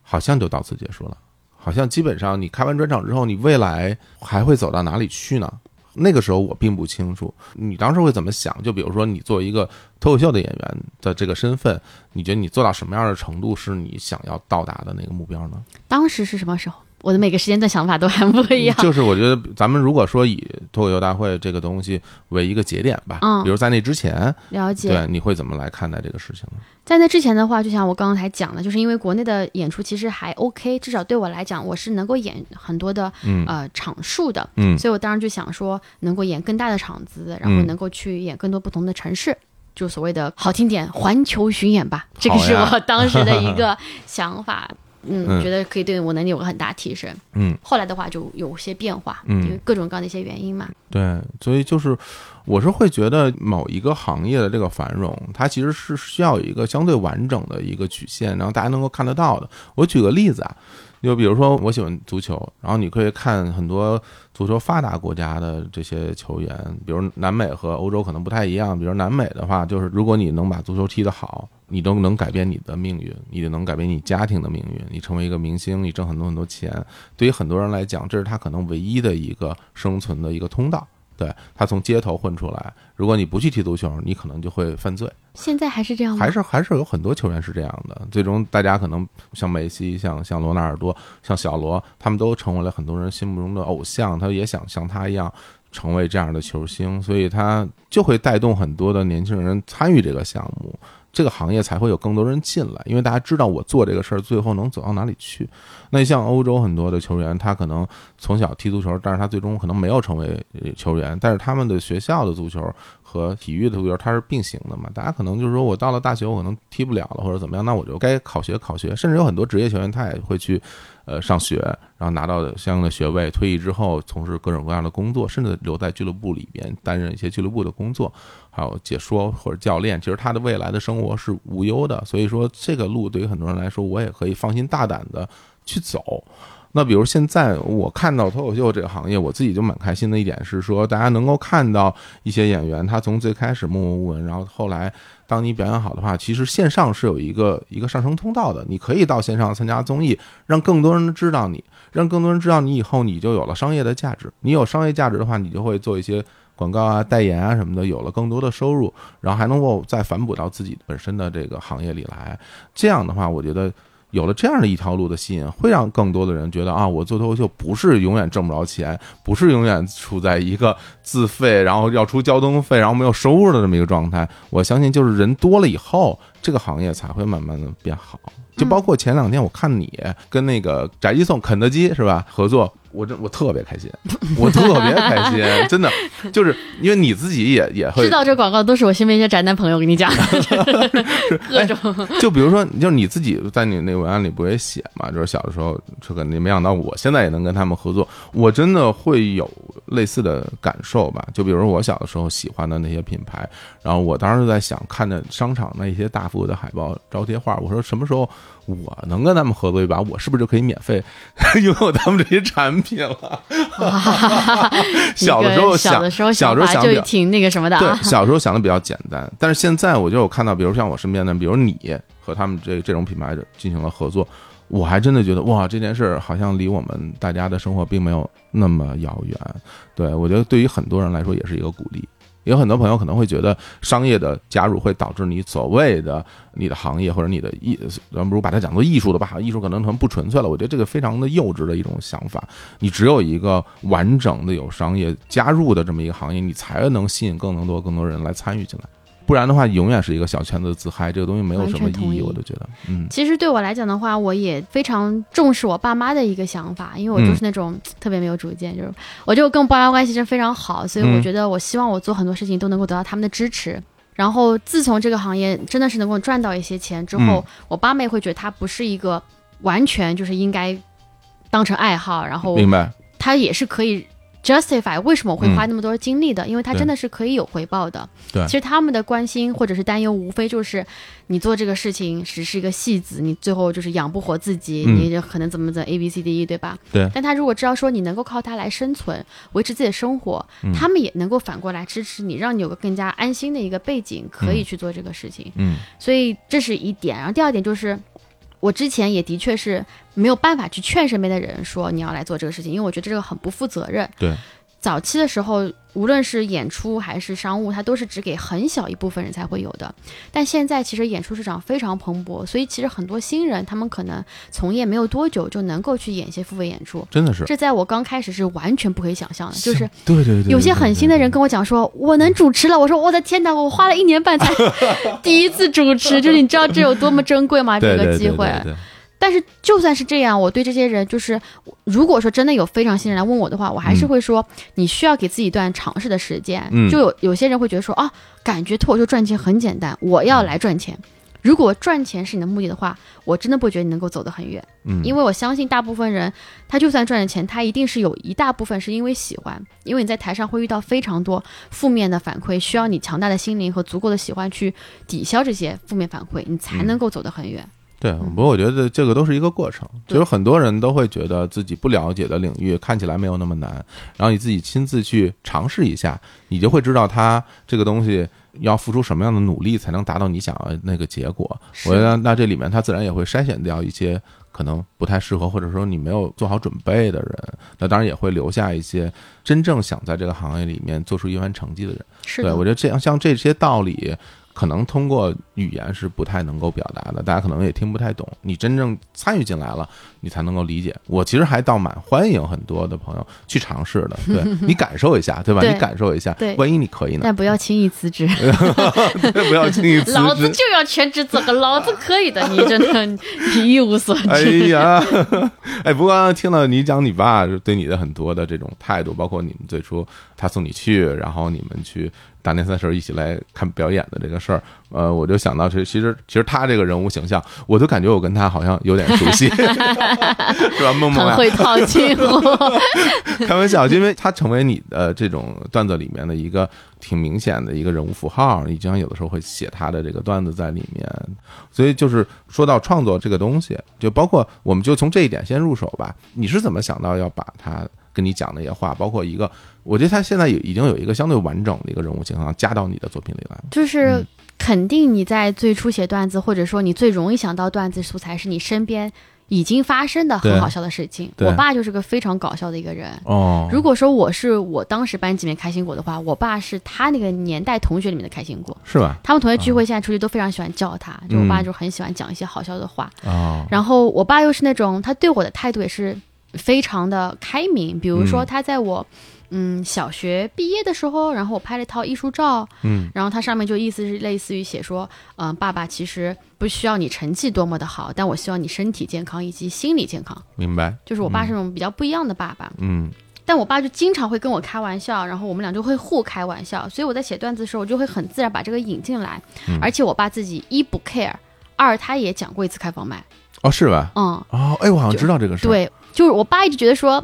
好像就到此结束了。好像基本上你开完专场之后，你未来还会走到哪里去呢？那个时候我并不清楚，你当时会怎么想？就比如说，你作为一个脱口秀的演员的这个身份，你觉得你做到什么样的程度是你想要到达的那个目标呢？当时是什么时候？我的每个时间段想法都还不一样。就是我觉得咱们如果说以脱口秀大会这个东西为一个节点吧，嗯比如在那之前，了解。对，你会怎么来看待这个事情呢？在那之前的话，就像我刚刚才讲的，就是因为国内的演出其实还 OK，至少对我来讲，我是能够演很多的嗯呃场数的，嗯所以我当时就想说，能够演更大的场子，然后嗯能够去演更多不同的城市。就所谓的好听点，环球巡演吧，这个是我当时的一个 (laughs) 想法。嗯，嗯觉得可以对我能力有个很大提升。嗯，后来的话就有些变化，嗯因为各种各样的一些原因嘛。对，所以就是我是会觉得某一个行业的这个繁荣，它其实是需要有一个相对完整的一个曲线，然后大家能够看得到的。我举个例子啊，就比如说我喜欢足球，然后你可以看很多足球发达国家的这些球员，比如南美和欧洲可能不太一样。比如南美的话，就是如果你能把足球踢得好，你都能改变你的命运，你能改变你家庭的命运，你成为一个明星，你挣很多很多钱。对于很多人来讲，这是他可能唯一的一个生存的一个通道。对他从街头混出来，如果你不去踢足球，你可能就会犯罪。现在还是这样吗？还是还是有很多球员是这样的，最终大家可能像梅西、像像罗纳尔多、像小罗，他们都成为了很多人心目中的偶像，他也想像他一样成为这样的球星，所以他就会带动很多的年轻人参与这个项目，这个行业才会有更多人进来，因为大家知道我做这个事儿最后能走到哪里去。那像欧洲很多的球员，他可能从小踢足球，但是他最终可能没有成为球员，但是他们的学校的足球和体育的足球它是并行的嘛。大家可能就是说我到了大学，我可能踢不了了或者怎么样，那我就该考学考学，甚至有很多职业球员他也会去呃上学，然后拿到相应的学位，退役之后从事各种各样的工作，甚至留在俱乐部里边担任一些俱乐部的工作，还有解说或者教练。其实他的未来的生活是无忧的，所以说这个路对于很多人来说，我也可以放心大胆的去走。那比如现在我看到脱口秀这个行业，我自己就蛮开心的一点是说，大家能够看到一些演员，他从最开始默默无闻，然后后来当你表演好的话，其实线上是有一个一个上升通道的，你可以到线上参加综艺，让更多人知道你，让更多人知道你以后，你就有了商业的价值。你有商业价值的话，你就会做一些广告啊、代言啊什么的，有了更多的收入，然后还能够再反哺到自己本身的这个行业里来。这样的话，我觉得。有了这样的一条路的吸引，会让更多的人觉得啊，我做脱口秀不是永远挣不着钱，不是永远处在一个自费，然后要出交通费，然后没有收入的这么一个状态。我相信，就是人多了以后，这个行业才会慢慢的变好。就包括前两天我看你跟那个宅急送、肯德基是吧合作，我真我特别开心，(laughs) 我特别开心，真的就是因为你自己也也会知道这广告都是我身边一些宅男朋友给你讲的，(laughs) 各种就比如说，就是你自己在你那个文案里不也写嘛？就是小的时候，这个你没想到，我现在也能跟他们合作，我真的会有类似的感受吧？就比如说我小的时候喜欢的那些品牌，然后我当时在想，看着商场那些大幅的海报招贴画，我说什么时候我能跟他们合作一把，我是不是就可以免费 (laughs) 拥有他们这些产品了？(laughs) 小的时候想，小的时候小时候想法就挺那个什么的对啊，，小时候想的比较简单，但是现在我就有看到，比如像我身边的，比如你和他们这这种品牌的进行了合作，我还真的觉得哇，这件事儿好像离我们大家的生活并没有那么遥远。对我觉得对于很多人来说也是一个鼓励。有很多朋友可能会觉得商业的加入会导致你所谓的你的行业或者你的艺，咱不如把它讲做艺术的吧，艺术可能成不纯粹了。我觉得这个非常的幼稚的一种想法。你只有一个完整的有商业加入的这么一个行业，你才能吸引更多更多人来参与进来。不然的话，永远是一个小圈子自嗨，这个东西没有什么意义。我都觉得，嗯其实对我来讲的话，我也非常重视我爸妈的一个想法，因为我就是那种特别没有主见，就是我就跟我爸妈关系是非常好，所以我嗯觉得我希望我做很多事情都能够得到他们的支持。然后自从这个行业真的是能够赚到一些钱之后，嗯我爸妈也会觉得它不是一个完全就是应该当成爱好，然后明白，它也是可以 justify 为什么我会花嗯那么多精力的，因为它真的是可以有回报的。对其实他们的关心或者是担忧，无非就是你做这个事情只是一个戏子，你最后就是养不活自己，嗯你就可能怎么怎么 A B C D E，对吧？对但他如果知道说你能够靠它来生存，维持自己的生活，嗯他们也能够反过来支持你，让你有个更加安心的一个背景，可以去做这个事情。嗯所以这是一点。然后第二点就是，我之前也的确是没有办法去劝身边的人说你要来做这个事情，因为我觉得这个很不负责任。对，早期的时候，无论是演出还是商务，它都是只给很小一部分人才会有的。但现在其实演出市场非常蓬勃，所以其实很多新人他们可能从业没有多久就能够去演一些付费演出，真的是，这在我刚开始是完全不可以想象的。就是对对对，有些很新的人跟我讲说，我能主持了。我说我的天哪，我花了一年半才 (laughs) 第一次主持，就是你知道这有多么珍贵吗？(laughs) 这个机会。但是就算是这样，我对这些人就是，如果说真的有非常新人来问我的话，我还是会说，你需要给自己一段尝试的时间。就有有些人会觉得说，啊，感觉脱口秀赚钱很简单，我要来赚钱。如果赚钱是你的目的的话，我真的不觉得你能够走得很远。嗯，因为我相信大部分人，他就算赚了钱，他一定是有一大部分是因为喜欢，因为你在台上会遇到非常多负面的反馈，需要你强大的心灵和足够的喜欢去抵消这些负面反馈，你才能够走得很远。对，不过我觉得这个都是一个过程。就是很多人都会觉得自己不了解的领域看起来没有那么难，然后你自己亲自去尝试一下，你就会知道它这个东西要付出什么样的努力才能达到你想要那个结果。我觉得那这里面它自然也会筛选掉一些可能不太适合或者说你没有做好准备的人。那当然也会留下一些真正想在这个行业里面做出一番成绩的人。是对我觉得这样像这些道理。可能通过语言是不太能够表达的，大家可能也听不太懂。你真正参与进来了，你才能够理解。我其实还倒蛮欢迎很多的朋友去尝试的，(laughs) 对你感受一下，对吧？你感受一下，对，万一你可以呢？但不要轻易辞职，(laughs) 不要轻易辞职。老子就要全职做个，老子可以的。你真的你一无所知。哎呀，(laughs) 哎，不过刚刚听到你讲你爸对你的很多的这种态度，包括你们最初他送你去，然后你们去。大年三十一起来看表演的这个事儿，呃，我就想到这其实其实他这个人物形象，我就感觉我跟他好像有点熟悉，(laughs) 是吧？梦梦会套近乎，(laughs) 开玩笑，因为他成为你的这种段子里面的一个挺明显的一个人物符号，你经常有的时候会写他的这个段子在里面，所以就是说到创作这个东西，就包括我们就从这一点先入手吧。你是怎么想到要把他？跟你讲那些话，包括一个，我觉得他现在有已经有一个相对完整的一个人物形象加到你的作品里来了。就是肯定你在最初写段子，或者说你最容易想到段子素材是你身边已经发生的很好笑的事情。我爸就是个非常搞笑的一个人。哦，如果说我是我当时班级里面开心果的话，我爸是他那个年代同学里面的开心果，是吧？他们同学聚会现在出去都非常喜欢叫他，就我爸就很喜欢讲一些好笑的话。哦，然后我爸又是那种他对我的态度也是。非常的开明，比如说他在我，嗯，小学毕业的时候，然后我拍了一套艺术照，嗯，然后它上面就意思是类似于写说，嗯，爸爸其实不需要你成绩多么的好，但我希望你身体健康以及心理健康。明白，就是我爸是那种比较不一样的爸爸，嗯，但我爸就经常会跟我开玩笑，然后我们俩就会互开玩笑，所以我在写段子的时候，我就会很自然把这个引进来，而且我爸自己一不 care，二他也讲过一次开放麦，哦，是吧？嗯，哦，哎，我好像知道这个事，对。就是我爸一直觉得说，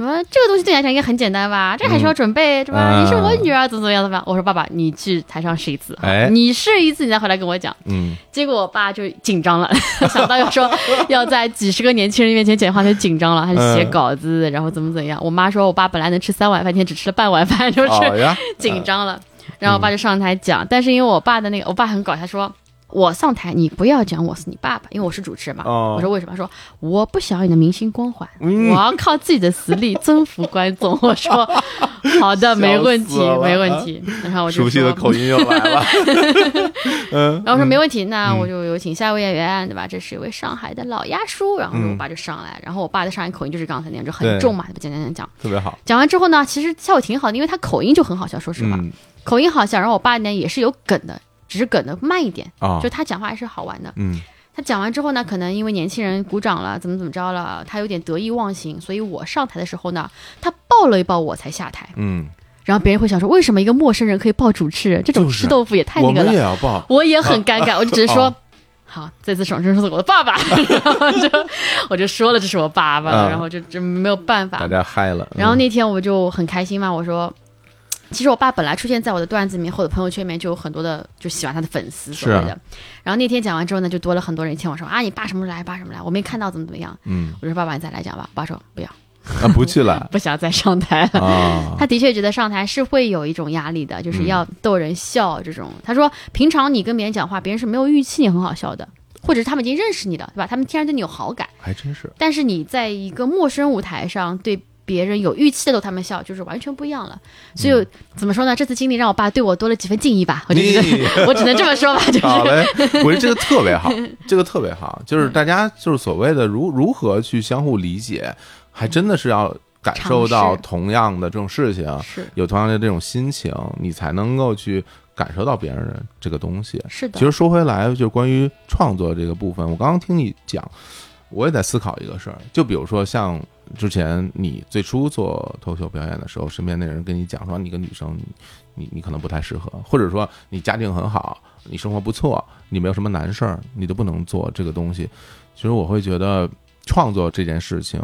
什么这个东西对你来讲应该很简单吧？这还需要准备是吧？你是我女儿，怎么怎么样的吧？我说爸爸，你去台上试一次，你试一次，你再回来跟我讲。嗯，结果我爸就紧张了，(laughs) 想到要说 (laughs) 要在几十个年轻人面前讲话，他就紧张了，他就写稿子，然后怎么怎样。我妈说我爸本来能吃三碗饭，今天只吃了半碗饭，(laughs) 就是紧张了。然后我爸就上台讲，但是因为我爸的那个，我爸很搞，他说。我上台，你不要讲我是你爸爸，因为我是主持人嘛。我说为什么？说我不想要你的明星光环，我要靠自己的实力征服观众。我说好的，没问题，(laughs) 没问题。然后我就熟悉的口音又来了。(laughs) 嗯，然后说没问题，那我就有请下一位演员，对吧？这是一位上海的老鸭叔。然后我爸就上来，然后我爸的上海口音就是刚才那样，就很重嘛，讲讲讲讲，特别好。讲完之后呢，其实效果挺好的，因为他口音就很好笑，说实话，口音好笑。然后我爸呢也是有梗的。只是梗的慢一点啊，就他讲话还是好玩的。嗯，他讲完之后呢，可能因为年轻人鼓掌了，怎么怎么着了，他有点得意忘形，所以我上台的时候呢，他抱了一抱我才下台。嗯，然后别人会想说，为什么一个陌生人可以抱主持人？这种吃豆腐也太那个了。我也要抱，我也很尴尬，我就只是说，好，这次爽身是我的爸爸，(laughs) 然后就我就说了这是我爸爸，然后就就没有办法，大家嗨了。然后那天我就很开心嘛，我说。其实我爸本来出现在我的段子里面或者朋友圈里面就有很多的就喜欢他的粉丝所谓的，然后那天讲完之后呢，就多了很多人牵我说啊，你爸什么时候来？爸什么来？我没看到怎么怎么样？嗯，我说爸爸你再来讲吧。我爸说不要，啊不去了，(laughs) 不想再上台了。(laughs) 他的确觉得上台是会有一种压力的，就是要逗人笑这种。他说平常你跟别人讲话，别人是没有预期你很好笑的，或者是他们已经认识你了，对吧？他们天然对你有好感，还真是。但是你在一个陌生舞台上对。别人有预期的逗他们笑，就是完全不一样了。所以怎么说呢？这次经历让我爸对我多了几分敬意吧，我就觉得 (laughs) 我只能这么说吧，就是好嘞，我觉得这个特别好，这个特别好，就是大家就是所谓的如如何去相互理解，还真的是要感受到同样的这种事情，是有同样的这种心情，你才能够去感受到别人的这个东西。是的，其实说回来，就是关于创作这个部分，我刚刚听你讲，我也在思考一个事儿，就比如说像之前你最初做脱口秀表演的时候，身边的人跟你讲说，你个女生，你你可能不太适合，或者说你家境很好，你生活不错，你没有什么难事儿，你都不能做这个东西。其实我会觉得创作这件事情，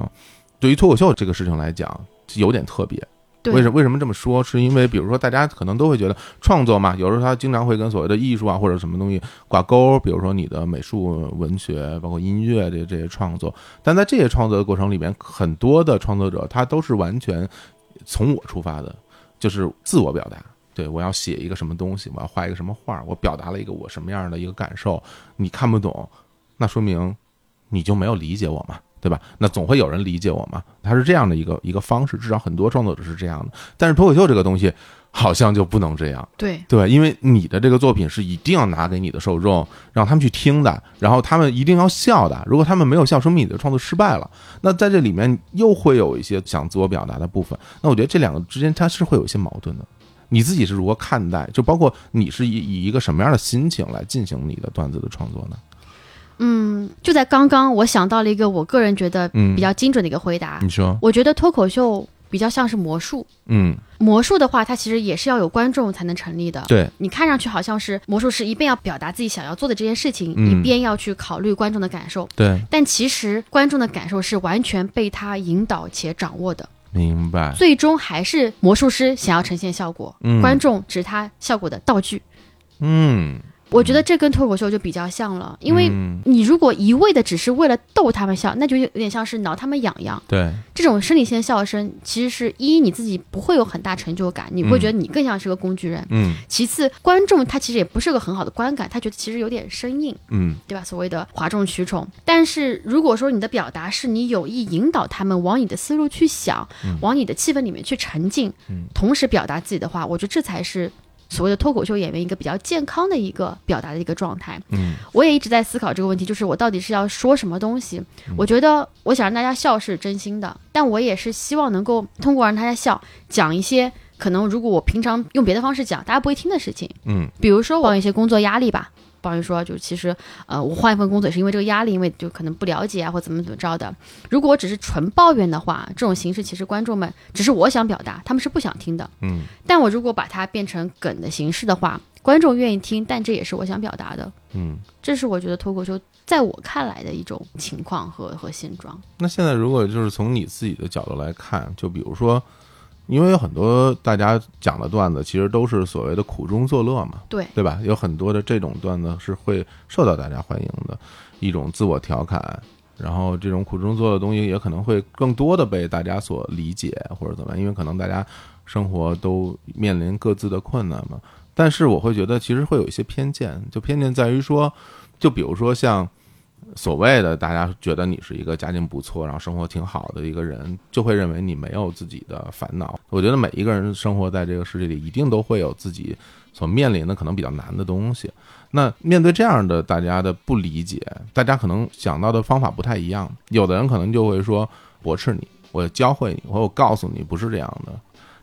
对于脱口秀这个事情来讲，有点特别。为什为什么这么说？是因为比如说大家可能都会觉得创作嘛，有时候他经常会跟所谓的艺术啊或者什么东西挂钩，比如说你的美术、文学，包括音乐这这些创作。但在这些创作的过程里面，很多的创作者他都是完全从我出发的，就是自我表达。对我要写一个什么东西，我要画一个什么画，我表达了一个我什么样的一个感受，你看不懂，那说明你就没有理解我嘛，对吧？那总会有人理解我嘛，他是这样的一个一个方式，至少很多创作者是这样的。但是脱口秀这个东西好像就不能这样，对对，因为你的这个作品是一定要拿给你的受众，让他们去听的，然后他们一定要笑的。如果他们没有笑，说明你的创作失败了。那在这里面又会有一些想自我表达的部分。那我觉得这两个之间它是会有一些矛盾的。你自己是如何看待？就包括你是以以一个什么样的心情来进行你的段子的创作呢？嗯，就在刚刚，我想到了一个我个人觉得嗯。比较精准的一个回答。你说，我觉得脱口秀比较像是魔术，嗯，魔术的话，它其实也是要有观众才能成立的。对，你看上去好像是魔术师一边要表达自己想要做的这件事情，嗯。一边要去考虑观众的感受，对，但其实观众的感受是完全被他引导且掌握的，明白，最终还是魔术师想要呈现效果，嗯。观众只是他效果的道具。嗯，我觉得这跟脱口秀就比较像了，因为嗯你如果一味的只是为了逗他们笑，那就有点像是挠他们痒痒。对，这种生理性的笑声，其实是一你自己不会有很大成就感，你会觉得你更像是个工具人。嗯其次，观众他其实也不是个很好的观感，他觉得其实有点生硬，嗯对吧？所谓的哗众取宠。但是如果说你的表达是你有意引导他们往你的思路去想，往你的气氛里面去沉浸，嗯同时表达自己的话，我觉得这才是。所谓的脱口秀演员一个比较健康的一个表达的一个状态，嗯。我也一直在思考这个问题，就是我到底是要说什么东西？我觉得我想让大家笑是真心的，但我也是希望能够通过让大家笑，讲一些可能如果我平常用别的方式讲，大家不会听的事情。嗯。比如说我有一些工作压力吧，比方说就其实呃我换一份工作也是因为这个压力，因为就可能不了解啊或怎么怎么着的。如果我只是纯抱怨的话，这种形式其实观众们只是我想表达，他们是不想听的。嗯但我如果把它变成梗的形式的话，观众愿意听，但这也是我想表达的。嗯。这是我觉得脱口秀在我看来的一种情况和和现状。那现在如果就是从你自己的角度来看，就比如说，因为有很多大家讲的段子，其实都是所谓的苦中作乐嘛，对，对吧？有很多的这种段子是会受到大家欢迎的一种自我调侃，然后这种苦中作乐的东西也可能会更多的被大家所理解或者怎么样，因为可能大家生活都面临各自的困难嘛。但是我会觉得其实会有一些偏见，就偏见在于说，就比如说像所谓的大家觉得你是一个家境不错，然后生活挺好的一个人，就会认为你没有自己的烦恼。我觉得每一个人生活在这个世界里，一定都会有自己所面临的可能比较难的东西。那面对这样的大家的不理解，大家可能想到的方法不太一样。有的人可能就会说驳斥你，我教会你，或者我告诉你不是这样的，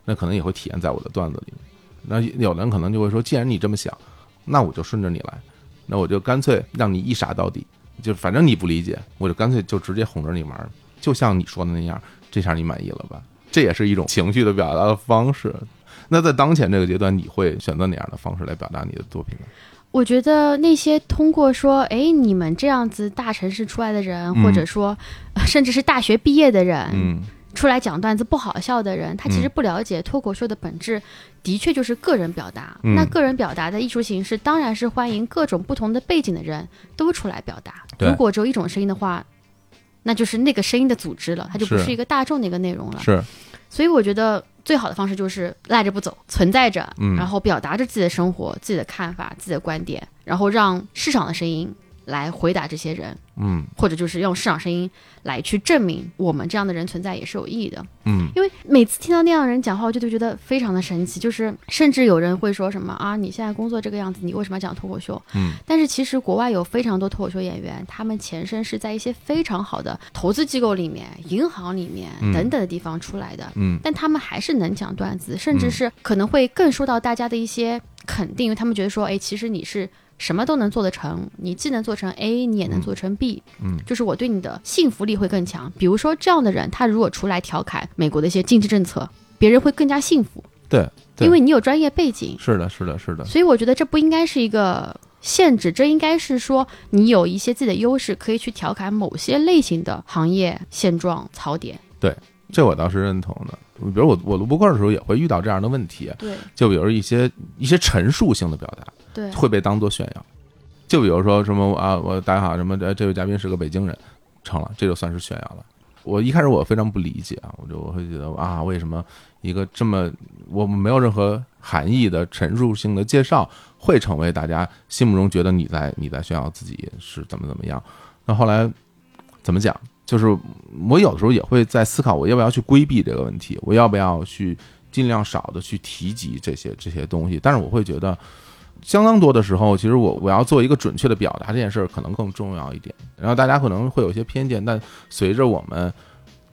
那可能也会体现在我的段子里。那有的人可能就会说，既然你这么想，那我就顺着你来，那我就干脆让你一傻到底。就反正你不理解，我就干脆就直接哄着你玩，就像你说的那样，这下你满意了吧？这也是一种情绪的表达的方式。那在当前这个阶段，你会选择哪样的方式来表达你的作品呢？我觉得那些通过说，哎，你们这样子大城市出来的人，嗯或者说呃甚至是大学毕业的人，嗯出来讲段子不好笑的人，他其实不了解脱口秀的本质，的确就是个人表达。嗯。那个人表达的艺术形式，当然是欢迎各种不同的背景的人都出来表达。如果只有一种声音的话，那就是那个声音的组织了，它就不是。是一个大众的一个内容了。是，所以我觉得最好的方式就是赖着不走，存在着，嗯。然后表达着自己的生活、自己的看法、自己的观点，然后让市场的声音来回答这些人，嗯。或者就是用市场声音来去证明我们这样的人存在也是有意义的。嗯。因为每次听到那样的人讲话，我就觉得非常的神奇，就是甚至有人会说什么啊，你现在工作这个样子，你为什么要讲脱口秀？嗯。但是其实国外有非常多脱口秀演员，他们前身是在一些非常好的投资机构里面、银行里面嗯。等等的地方出来的，嗯。但他们还是能讲段子，甚至是可能会更受到大家的一些肯定，因为他们觉得说，哎，其实你是。什么都能做得成，你既能做成 A，你也能做成 B，嗯就是我对你的信服力会更强。比如说这样的人，他如果出来调侃美国的一些经济政策，别人会更加信服，对，对因为你有专业背景。是的，是的，是的，所以我觉得这不应该是一个限制，这应该是说你有一些自己的优势，可以去调侃某些类型的行业现状槽点。这我倒是认同的。比如我我录播客的时候也会遇到这样的问题，对就比如一些一些陈述性的表达对会被当做炫耀，就比如说什么啊，我大家好，什么这这位嘉宾是个北京人，成了，这就算是炫耀了。我一开始我非常不理解啊，我就我会觉得啊，为什么一个这么我们没有任何含义的陈述性的介绍，会成为大家心目中觉得你在你在炫耀自己是怎么怎么样？那后来怎么讲？就是我有的时候也会在思考，我要不要去规避这个问题，我要不要去尽量少的去提及这些这些东西。但是我会觉得，相当多的时候，其实我我要做一个准确的表达这件事儿，可能更重要一点。然后大家可能会有一些偏见，但随着我们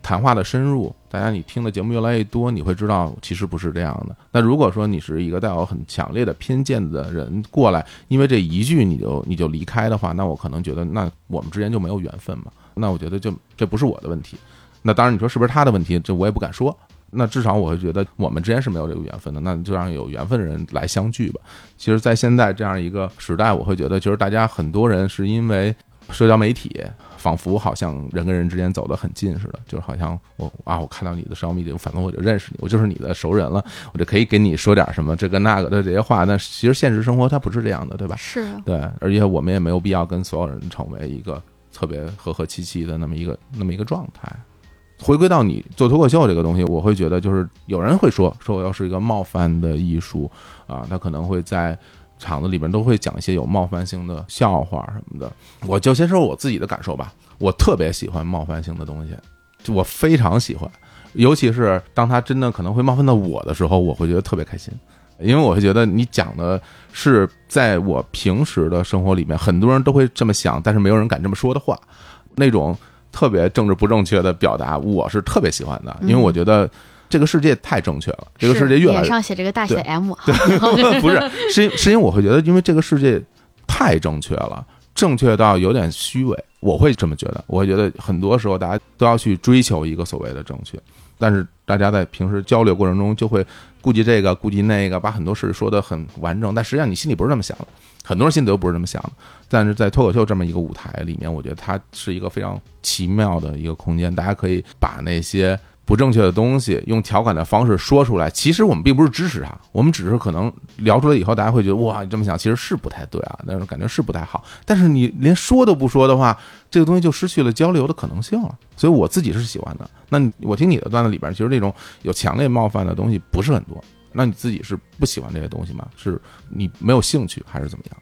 谈话的深入，大家你听的节目越来越多，你会知道其实不是这样的。那如果说你是一个带有很强烈的偏见的人过来，因为这一句你就你就离开的话，那我可能觉得那我们之间就没有缘分嘛。那我觉得就这不是我的问题。那当然你说是不是他的问题，这我也不敢说。那至少我会觉得我们之间是没有这个缘分的，那就让有缘分的人来相聚吧。其实，在现在这样一个时代，我会觉得，就是大家很多人是因为社交媒体，仿佛好像人跟人之间走得很近似的，就是好像我啊，我看到你的社交媒体，反正我就认识你，我就是你的熟人了，我就可以给你说点什么这个那个的这些话。但其实现实生活它不是这样的，对吧？是对，而且我们也没有必要跟所有人成为一个特别和和气气的那么一个那么一个状态。回归到你做脱口秀这个东西，我会觉得就是有人会说说我要是一个冒犯的艺术啊，他可能会在场子里边都会讲一些有冒犯性的笑话什么的。我就先说我自己的感受吧，我特别喜欢冒犯性的东西，就我非常喜欢，尤其是当他真的可能会冒犯到我的时候，我会觉得特别开心。因为我会觉得你讲的是在我平时的生活里面，很多人都会这么想，但是没有人敢这么说的话，那种特别政治不正确的表达，我是特别喜欢的，因为我觉得这个世界太正确了，这个世界越来越脸上写着个大写的 M，不是，是因是因为我会觉得，因为这个世界太正确了，正确到有点虚伪，我会这么觉得。我会觉得很多时候大家都要去追求一个所谓的正确，但是大家在平时交流过程中就会顾及这个顾及那个，把很多事说得很完整，但实际上你心里不是这么想的，很多人心里都不是这么想的。但是在脱口秀这么一个舞台里面，我觉得它是一个非常奇妙的一个空间，大家可以把那些。不正确的东西用调侃的方式说出来，其实我们并不是支持他，我们只是可能聊出来以后，大家会觉得哇，你这么想其实是不太对啊，那种感觉是不太好。但是你连说都不说的话，这个东西就失去了交流的可能性了。所以我自己是喜欢的。那我听你的段子里边，其实那种有强烈冒犯的东西不是很多。那你自己是不喜欢这些东西吗？是你没有兴趣，还是怎么样？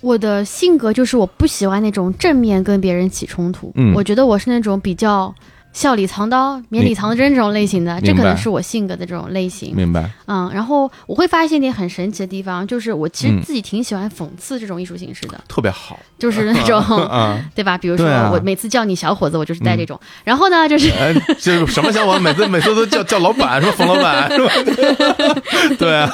我的性格就是我不喜欢那种正面跟别人起冲突，嗯我觉得我是那种比较笑里藏刀、绵里藏针这种类型的，这可能是我性格的这种类型。明白？嗯，然后我会发现一点很神奇的地方，就是我其实嗯自己挺喜欢讽刺这种艺术形式的，特别好就是那种。啊！(laughs) 对吧？比如说啊我每次叫你小伙子，我就是带这种。然后呢，就是哎，这什么小伙子每次 (laughs) 每次都叫叫老板，说冯老板是吧？(laughs) 对啊，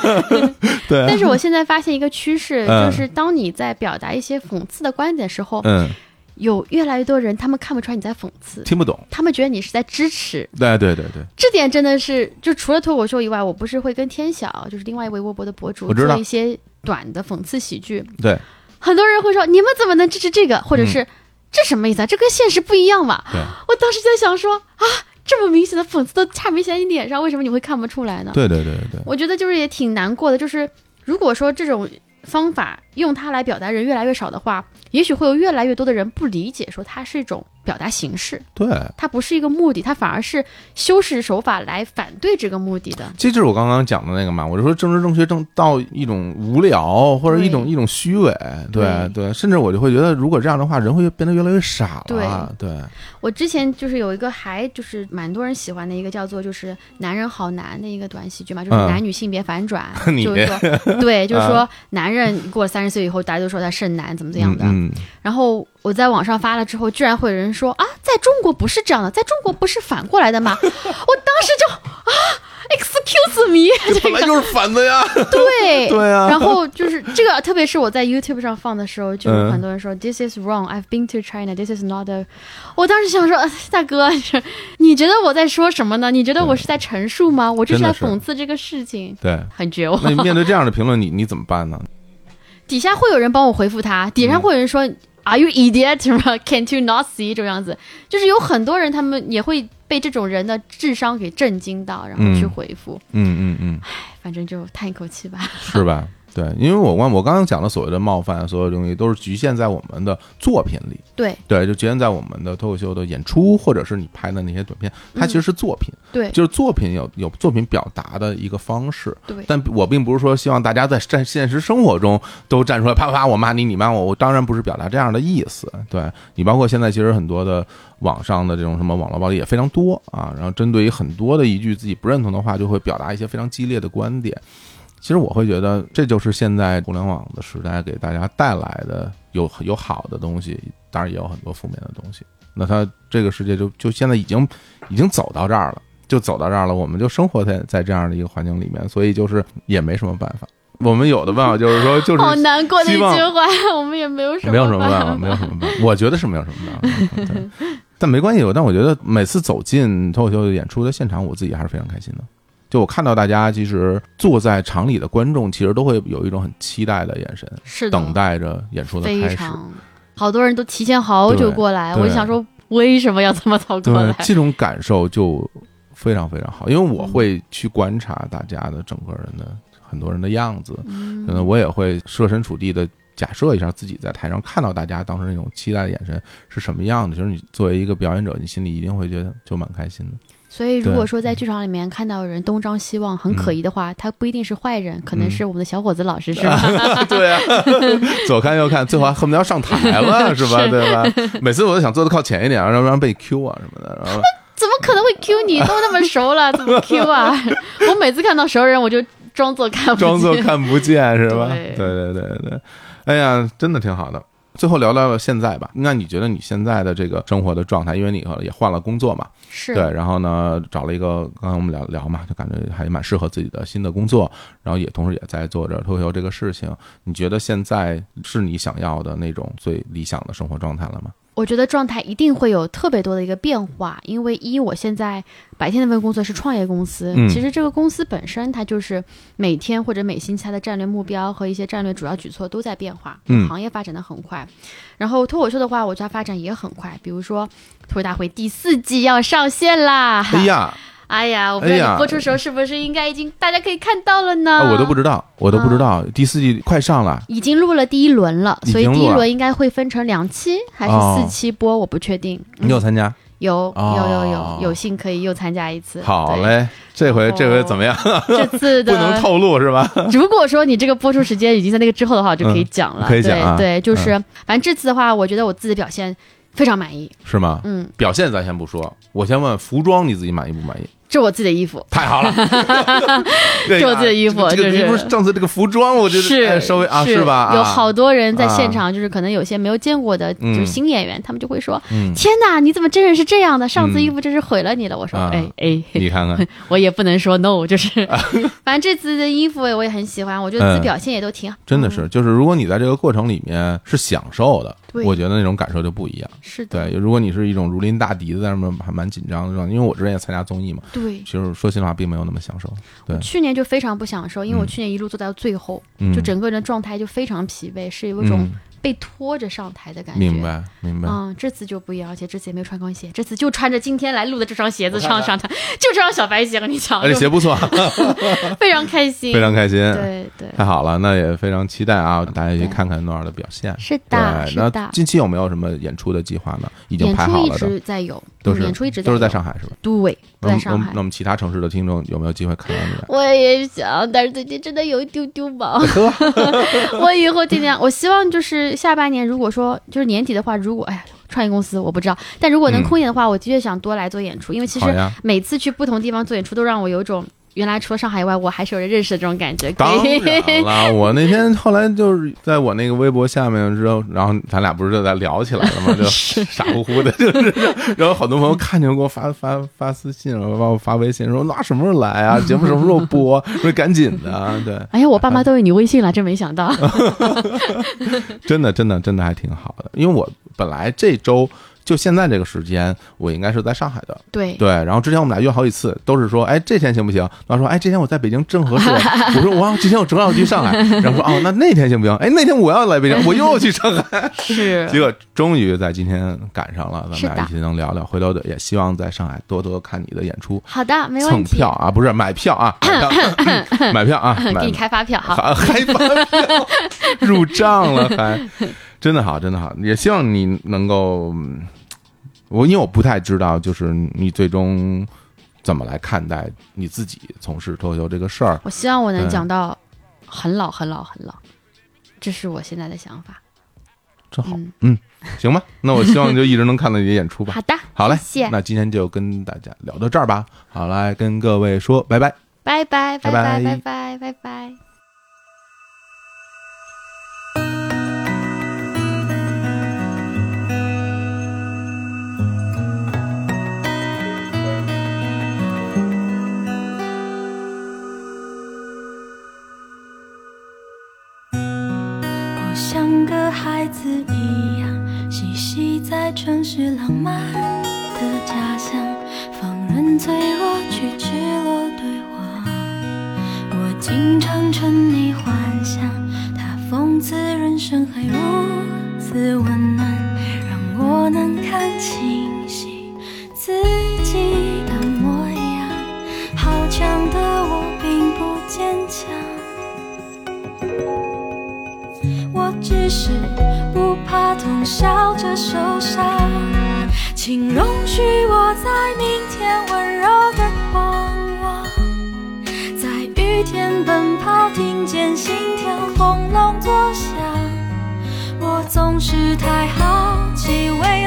对啊，但是我现在发现一个趋势，嗯就是当你在表达一些讽刺的观点的时候，嗯，有越来越多人他们看不出来你在讽刺，听不懂。他们觉得你是在支持。对对对对，这点真的是，就除了脱口秀以外，我不是会跟天晓，就是另外一位微博的博主做一些短的讽刺喜剧。对很多人会说，你们怎么能支持这个？或者是、这什么意思啊？这跟现实不一样嘛？对我当时在想说啊，这么明显的讽刺都差没写在你脸上，为什么你会看不出来呢？对对对对，我觉得就是也挺难过的，就是如果说这种方法用它来表达人越来越少的话，也许会有越来越多的人不理解，说它是一种表达形式，对，它不是一个目的，它反而是修饰手法来反对这个目的的。这就是我刚刚讲的那个嘛，我就说政治正确正到一种无聊或者一种一种虚伪，对对。对，甚至我就会觉得，如果这样的话，人会变得越来越傻了，对，我之前就是有一个还就是蛮多人喜欢的一个叫做就是男人好难的一个短喜剧嘛，就是嗯。男女性别反转，(laughs) 你 (laughs) 就是说对，就是说男人过了三十岁以后，大家都说他剩男怎么怎么样的。嗯，嗯。然后我在网上发了之后，居然会有人说啊，在中国不是这样的，在中国不是反过来的吗？(laughs) 我当时就啊，excuse me，(laughs) 这本来就是反的呀，对 (laughs) 对啊，然后就是这个，特别是我在 YouTube 上放的时候，就很多人说、This is wrong. I've been to China. This is not a。我当时想说，呃大哥，你觉得我在说什么呢？你觉得我是在陈述吗？我这是在讽刺这个事情，对。很绝望。那你面对这样的评论，你你怎么办呢？底下会有人帮我回复他，底下会有人说、Are you idiot? (laughs) 什么 Can't you not see 这种样子？就是有很多人，他们也会被这种人的智商给震惊到，然后去嗯回复。嗯嗯嗯，反正就叹一口气吧。是吧？对，因为我刚我刚刚讲的所谓的冒犯，所有东西都是局限在我们的作品里，对对，就局限在我们的脱口秀的演出，或者是你拍的那些短片，它其实是作品，对就是作品有有作品表达的一个方式。对但我并不是说希望大家在在现实生活中都站出来啪啪啪，我骂你，你骂我，我当然不是表达这样的意思。对你，包括现在其实很多的网上的这种什么网络暴力也非常多啊，然后针对于很多的一句自己不认同的话，就会表达一些非常激烈的观点。其实我会觉得，这就是现在互联网的时代给大家带来的有有好的东西，当然也有很多负面的东西。那它这个世界就就现在已经已经走到这儿了，就走到这儿了，我们就生活在在这样的一个环境里面，所以就是也没什么办法。我们有的办法就是说，就是好难过的一句话，我们也没有什么没有什么办法，没有什么办法。我觉得是没有什么办法，但没关系。但我觉得每次走进脱口秀的演出的现场，我自己还是非常开心的。就我看到大家，其实坐在场里的观众，其实都会有一种很期待的眼神，是的，等待着演出的开始。非常，好多人都提前好久过来，我就想说，为什么要这么早过来？，这种感受就非常非常好，因为我会去观察大家的整个人的很多人的样子，嗯可能我也会设身处地的假设一下自己在台上看到大家当时那种期待的眼神是什么样的。其实你作为一个表演者，你心里一定会觉得就蛮开心的。所以，如果说在剧场里面看到有人东张西望，很可疑的话，他不一定是坏人，可能是我们的小伙子老师，(laughs) 是吧？(laughs) 对啊，左看右看，最后还恨不得要上台了，是吧？(laughs) 对吧？每次我都想坐的靠前一点，要不然被 Q 啊什么的。然后怎么可能会 Q 你？都那么熟了，怎么 Q 啊？我每次看到熟人，我就装作看不见。装作看不见是吧？对对对对对，哎呀，真的挺好的。最后聊聊现在吧。那你觉得你现在的这个生活的状态，因为你也换了工作嘛，是对，然后呢找了一个，刚才我们聊聊嘛，就感觉还蛮适合自己的新的工作，然后也同时也在做着脱口秀这个事情。你觉得现在是你想要的那种最理想的生活状态了吗？我觉得状态一定会有特别多的一个变化，因为一我现在白天那份工作是创业公司，嗯其实这个公司本身它就是每天或者每星期它的战略目标和一些战略主要举措都在变化，嗯行业发展的很快。然后脱口秀的话，我觉得它发展也很快，比如说脱口大会第四季要上线啦！哎呀，哎呀，我不知道播出时候是不是应该已经大家可以看到了呢？啊我都不知道，我都不知道，第四季快上了。已经录了第一轮了，所以第一轮应该会分成两期还是哦四期播，我不确定。你有参加？有哦有有有有幸可以又参加一次。好嘞，这回这回怎么样？这次的 (laughs) 不能。透露是吧？(laughs) 如果说你这个播出时间已经在那个之后的话，我就可以讲了。可以讲啊对对，就是反正这次的话，我觉得我自己表现非常满意。是吗？嗯，表现咱先不说，我先问服装你自己满意不满意？这我自己的衣服，太好了，(laughs) 这这我自己的衣服这个不是上次这个服装，我觉得是哎稍微啊是。吧？啊。有好多人在现啊。场，就是可能有些没有见过的，嗯。就是新演员，他们就会说嗯：“天哪，你怎么真人是这样的？上次衣服真是毁了你了。”我说啊：“哎哎，你看看，(laughs) 我也不能说 no，就是，(laughs) 反正这次的衣服我也很喜欢，我觉得自己表现也都挺好。嗯真的是，就是如果你在这个过程里面是享受的，对我觉得那种感受就不一样。是的，对，如果你是一种如临大敌的，在那么还蛮紧张的状态，因为我之前也参加综艺嘛，对。其实说心里话并没有那么享受。对，去年就非常不享受，因为我嗯去年一路做到最后，嗯就整个人的状态就非常疲惫，是有一种嗯被拖着上台的感觉。明。白明白。嗯，这次就不一样，而且这次也没有穿高跟鞋，这次就穿着今天来录的这双鞋子上上台，(laughs) 就这双小白鞋，和你讲，(laughs) 这鞋不错，(laughs) 非常开心，非常开心。对对，太好了，那也非常期待啊，大家去看看诺尔的表现。是的，对，那是的。近期有没有什么演出的计划呢？已经排好了的，直在有，都是嗯演出一直都是在上海是吧？对，那我们在上海那我。们其他城市的听众有没有机会看到你？我也想，但是最近真的有一丢丢忙。(laughs) 我以后尽量，我希望就是下半年，如果说就是年底的话，如果哎呀，创业公司我不知道，但如果能嗯空一点的话，我的确想多来做演出，因为其实，每次去不同地方做演出，都让我有种原来除了上海以外，我还是有人认识的这种感觉。可当然了，(laughs) 我那天后来就是在我那个微博下面之后，然后咱俩不是就在聊起来了吗？(laughs) 就傻乎乎的，就是，然后好多朋友看见给我发发发私信，然后帮我发微信说那什么时候来啊？节目什么时候播？(laughs) 说赶紧的，对，哎呀，我爸妈都有你微信了，真没想到。真的真的真的还挺好的，因为我本来这周。就现在这个时间，我应该是在上海的，对，对。然后之前我们俩约好几次，都是说，哎，这天行不行？他说，哎，这天我在北京正合适。(laughs) 我说，哇，这天我正好去上海。然后说，哦，那那天行不行？哎，那天我要来北京，我又要去上海。是结果终于在今天赶上了，咱们俩一起能聊聊。回头的也希望在上海多多看你的演出，好的，没蹭问题蹭票。啊，不是买票啊，(laughs) 买票，(laughs) 啊，给你开发票，好，还还发票入账了，还真的好，真的好。也希望你能够，我因为我不太知道，就是你最终怎么来看待你自己从事脱口秀这个事儿。我希望我能讲到很老、很老、很老，这是我现在的想法。正好，嗯，行吧？那我希望就一直能看到你的演出吧。(laughs) 好的，好嘞。那今天就跟大家聊到这儿吧。好，来跟各位说拜拜，拜拜，拜拜，拜拜，拜拜。城市浪漫的假象，放任脆弱去赤裸对话。我经常沉溺幻想，它讽刺人生还如此温暖，让我能看清晰自己的模样。好强的我并不坚强。我只是不怕痛，笑着受伤，请容许我在明天温柔的狂妄，在雨天奔跑，听见心跳轰隆作响。我总是太好奇为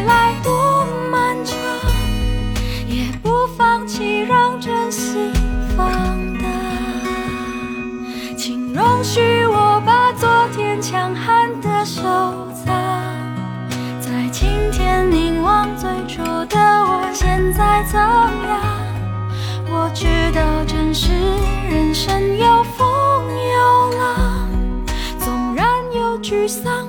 再怎样？我知道真实人生有风有浪，纵然有沮丧，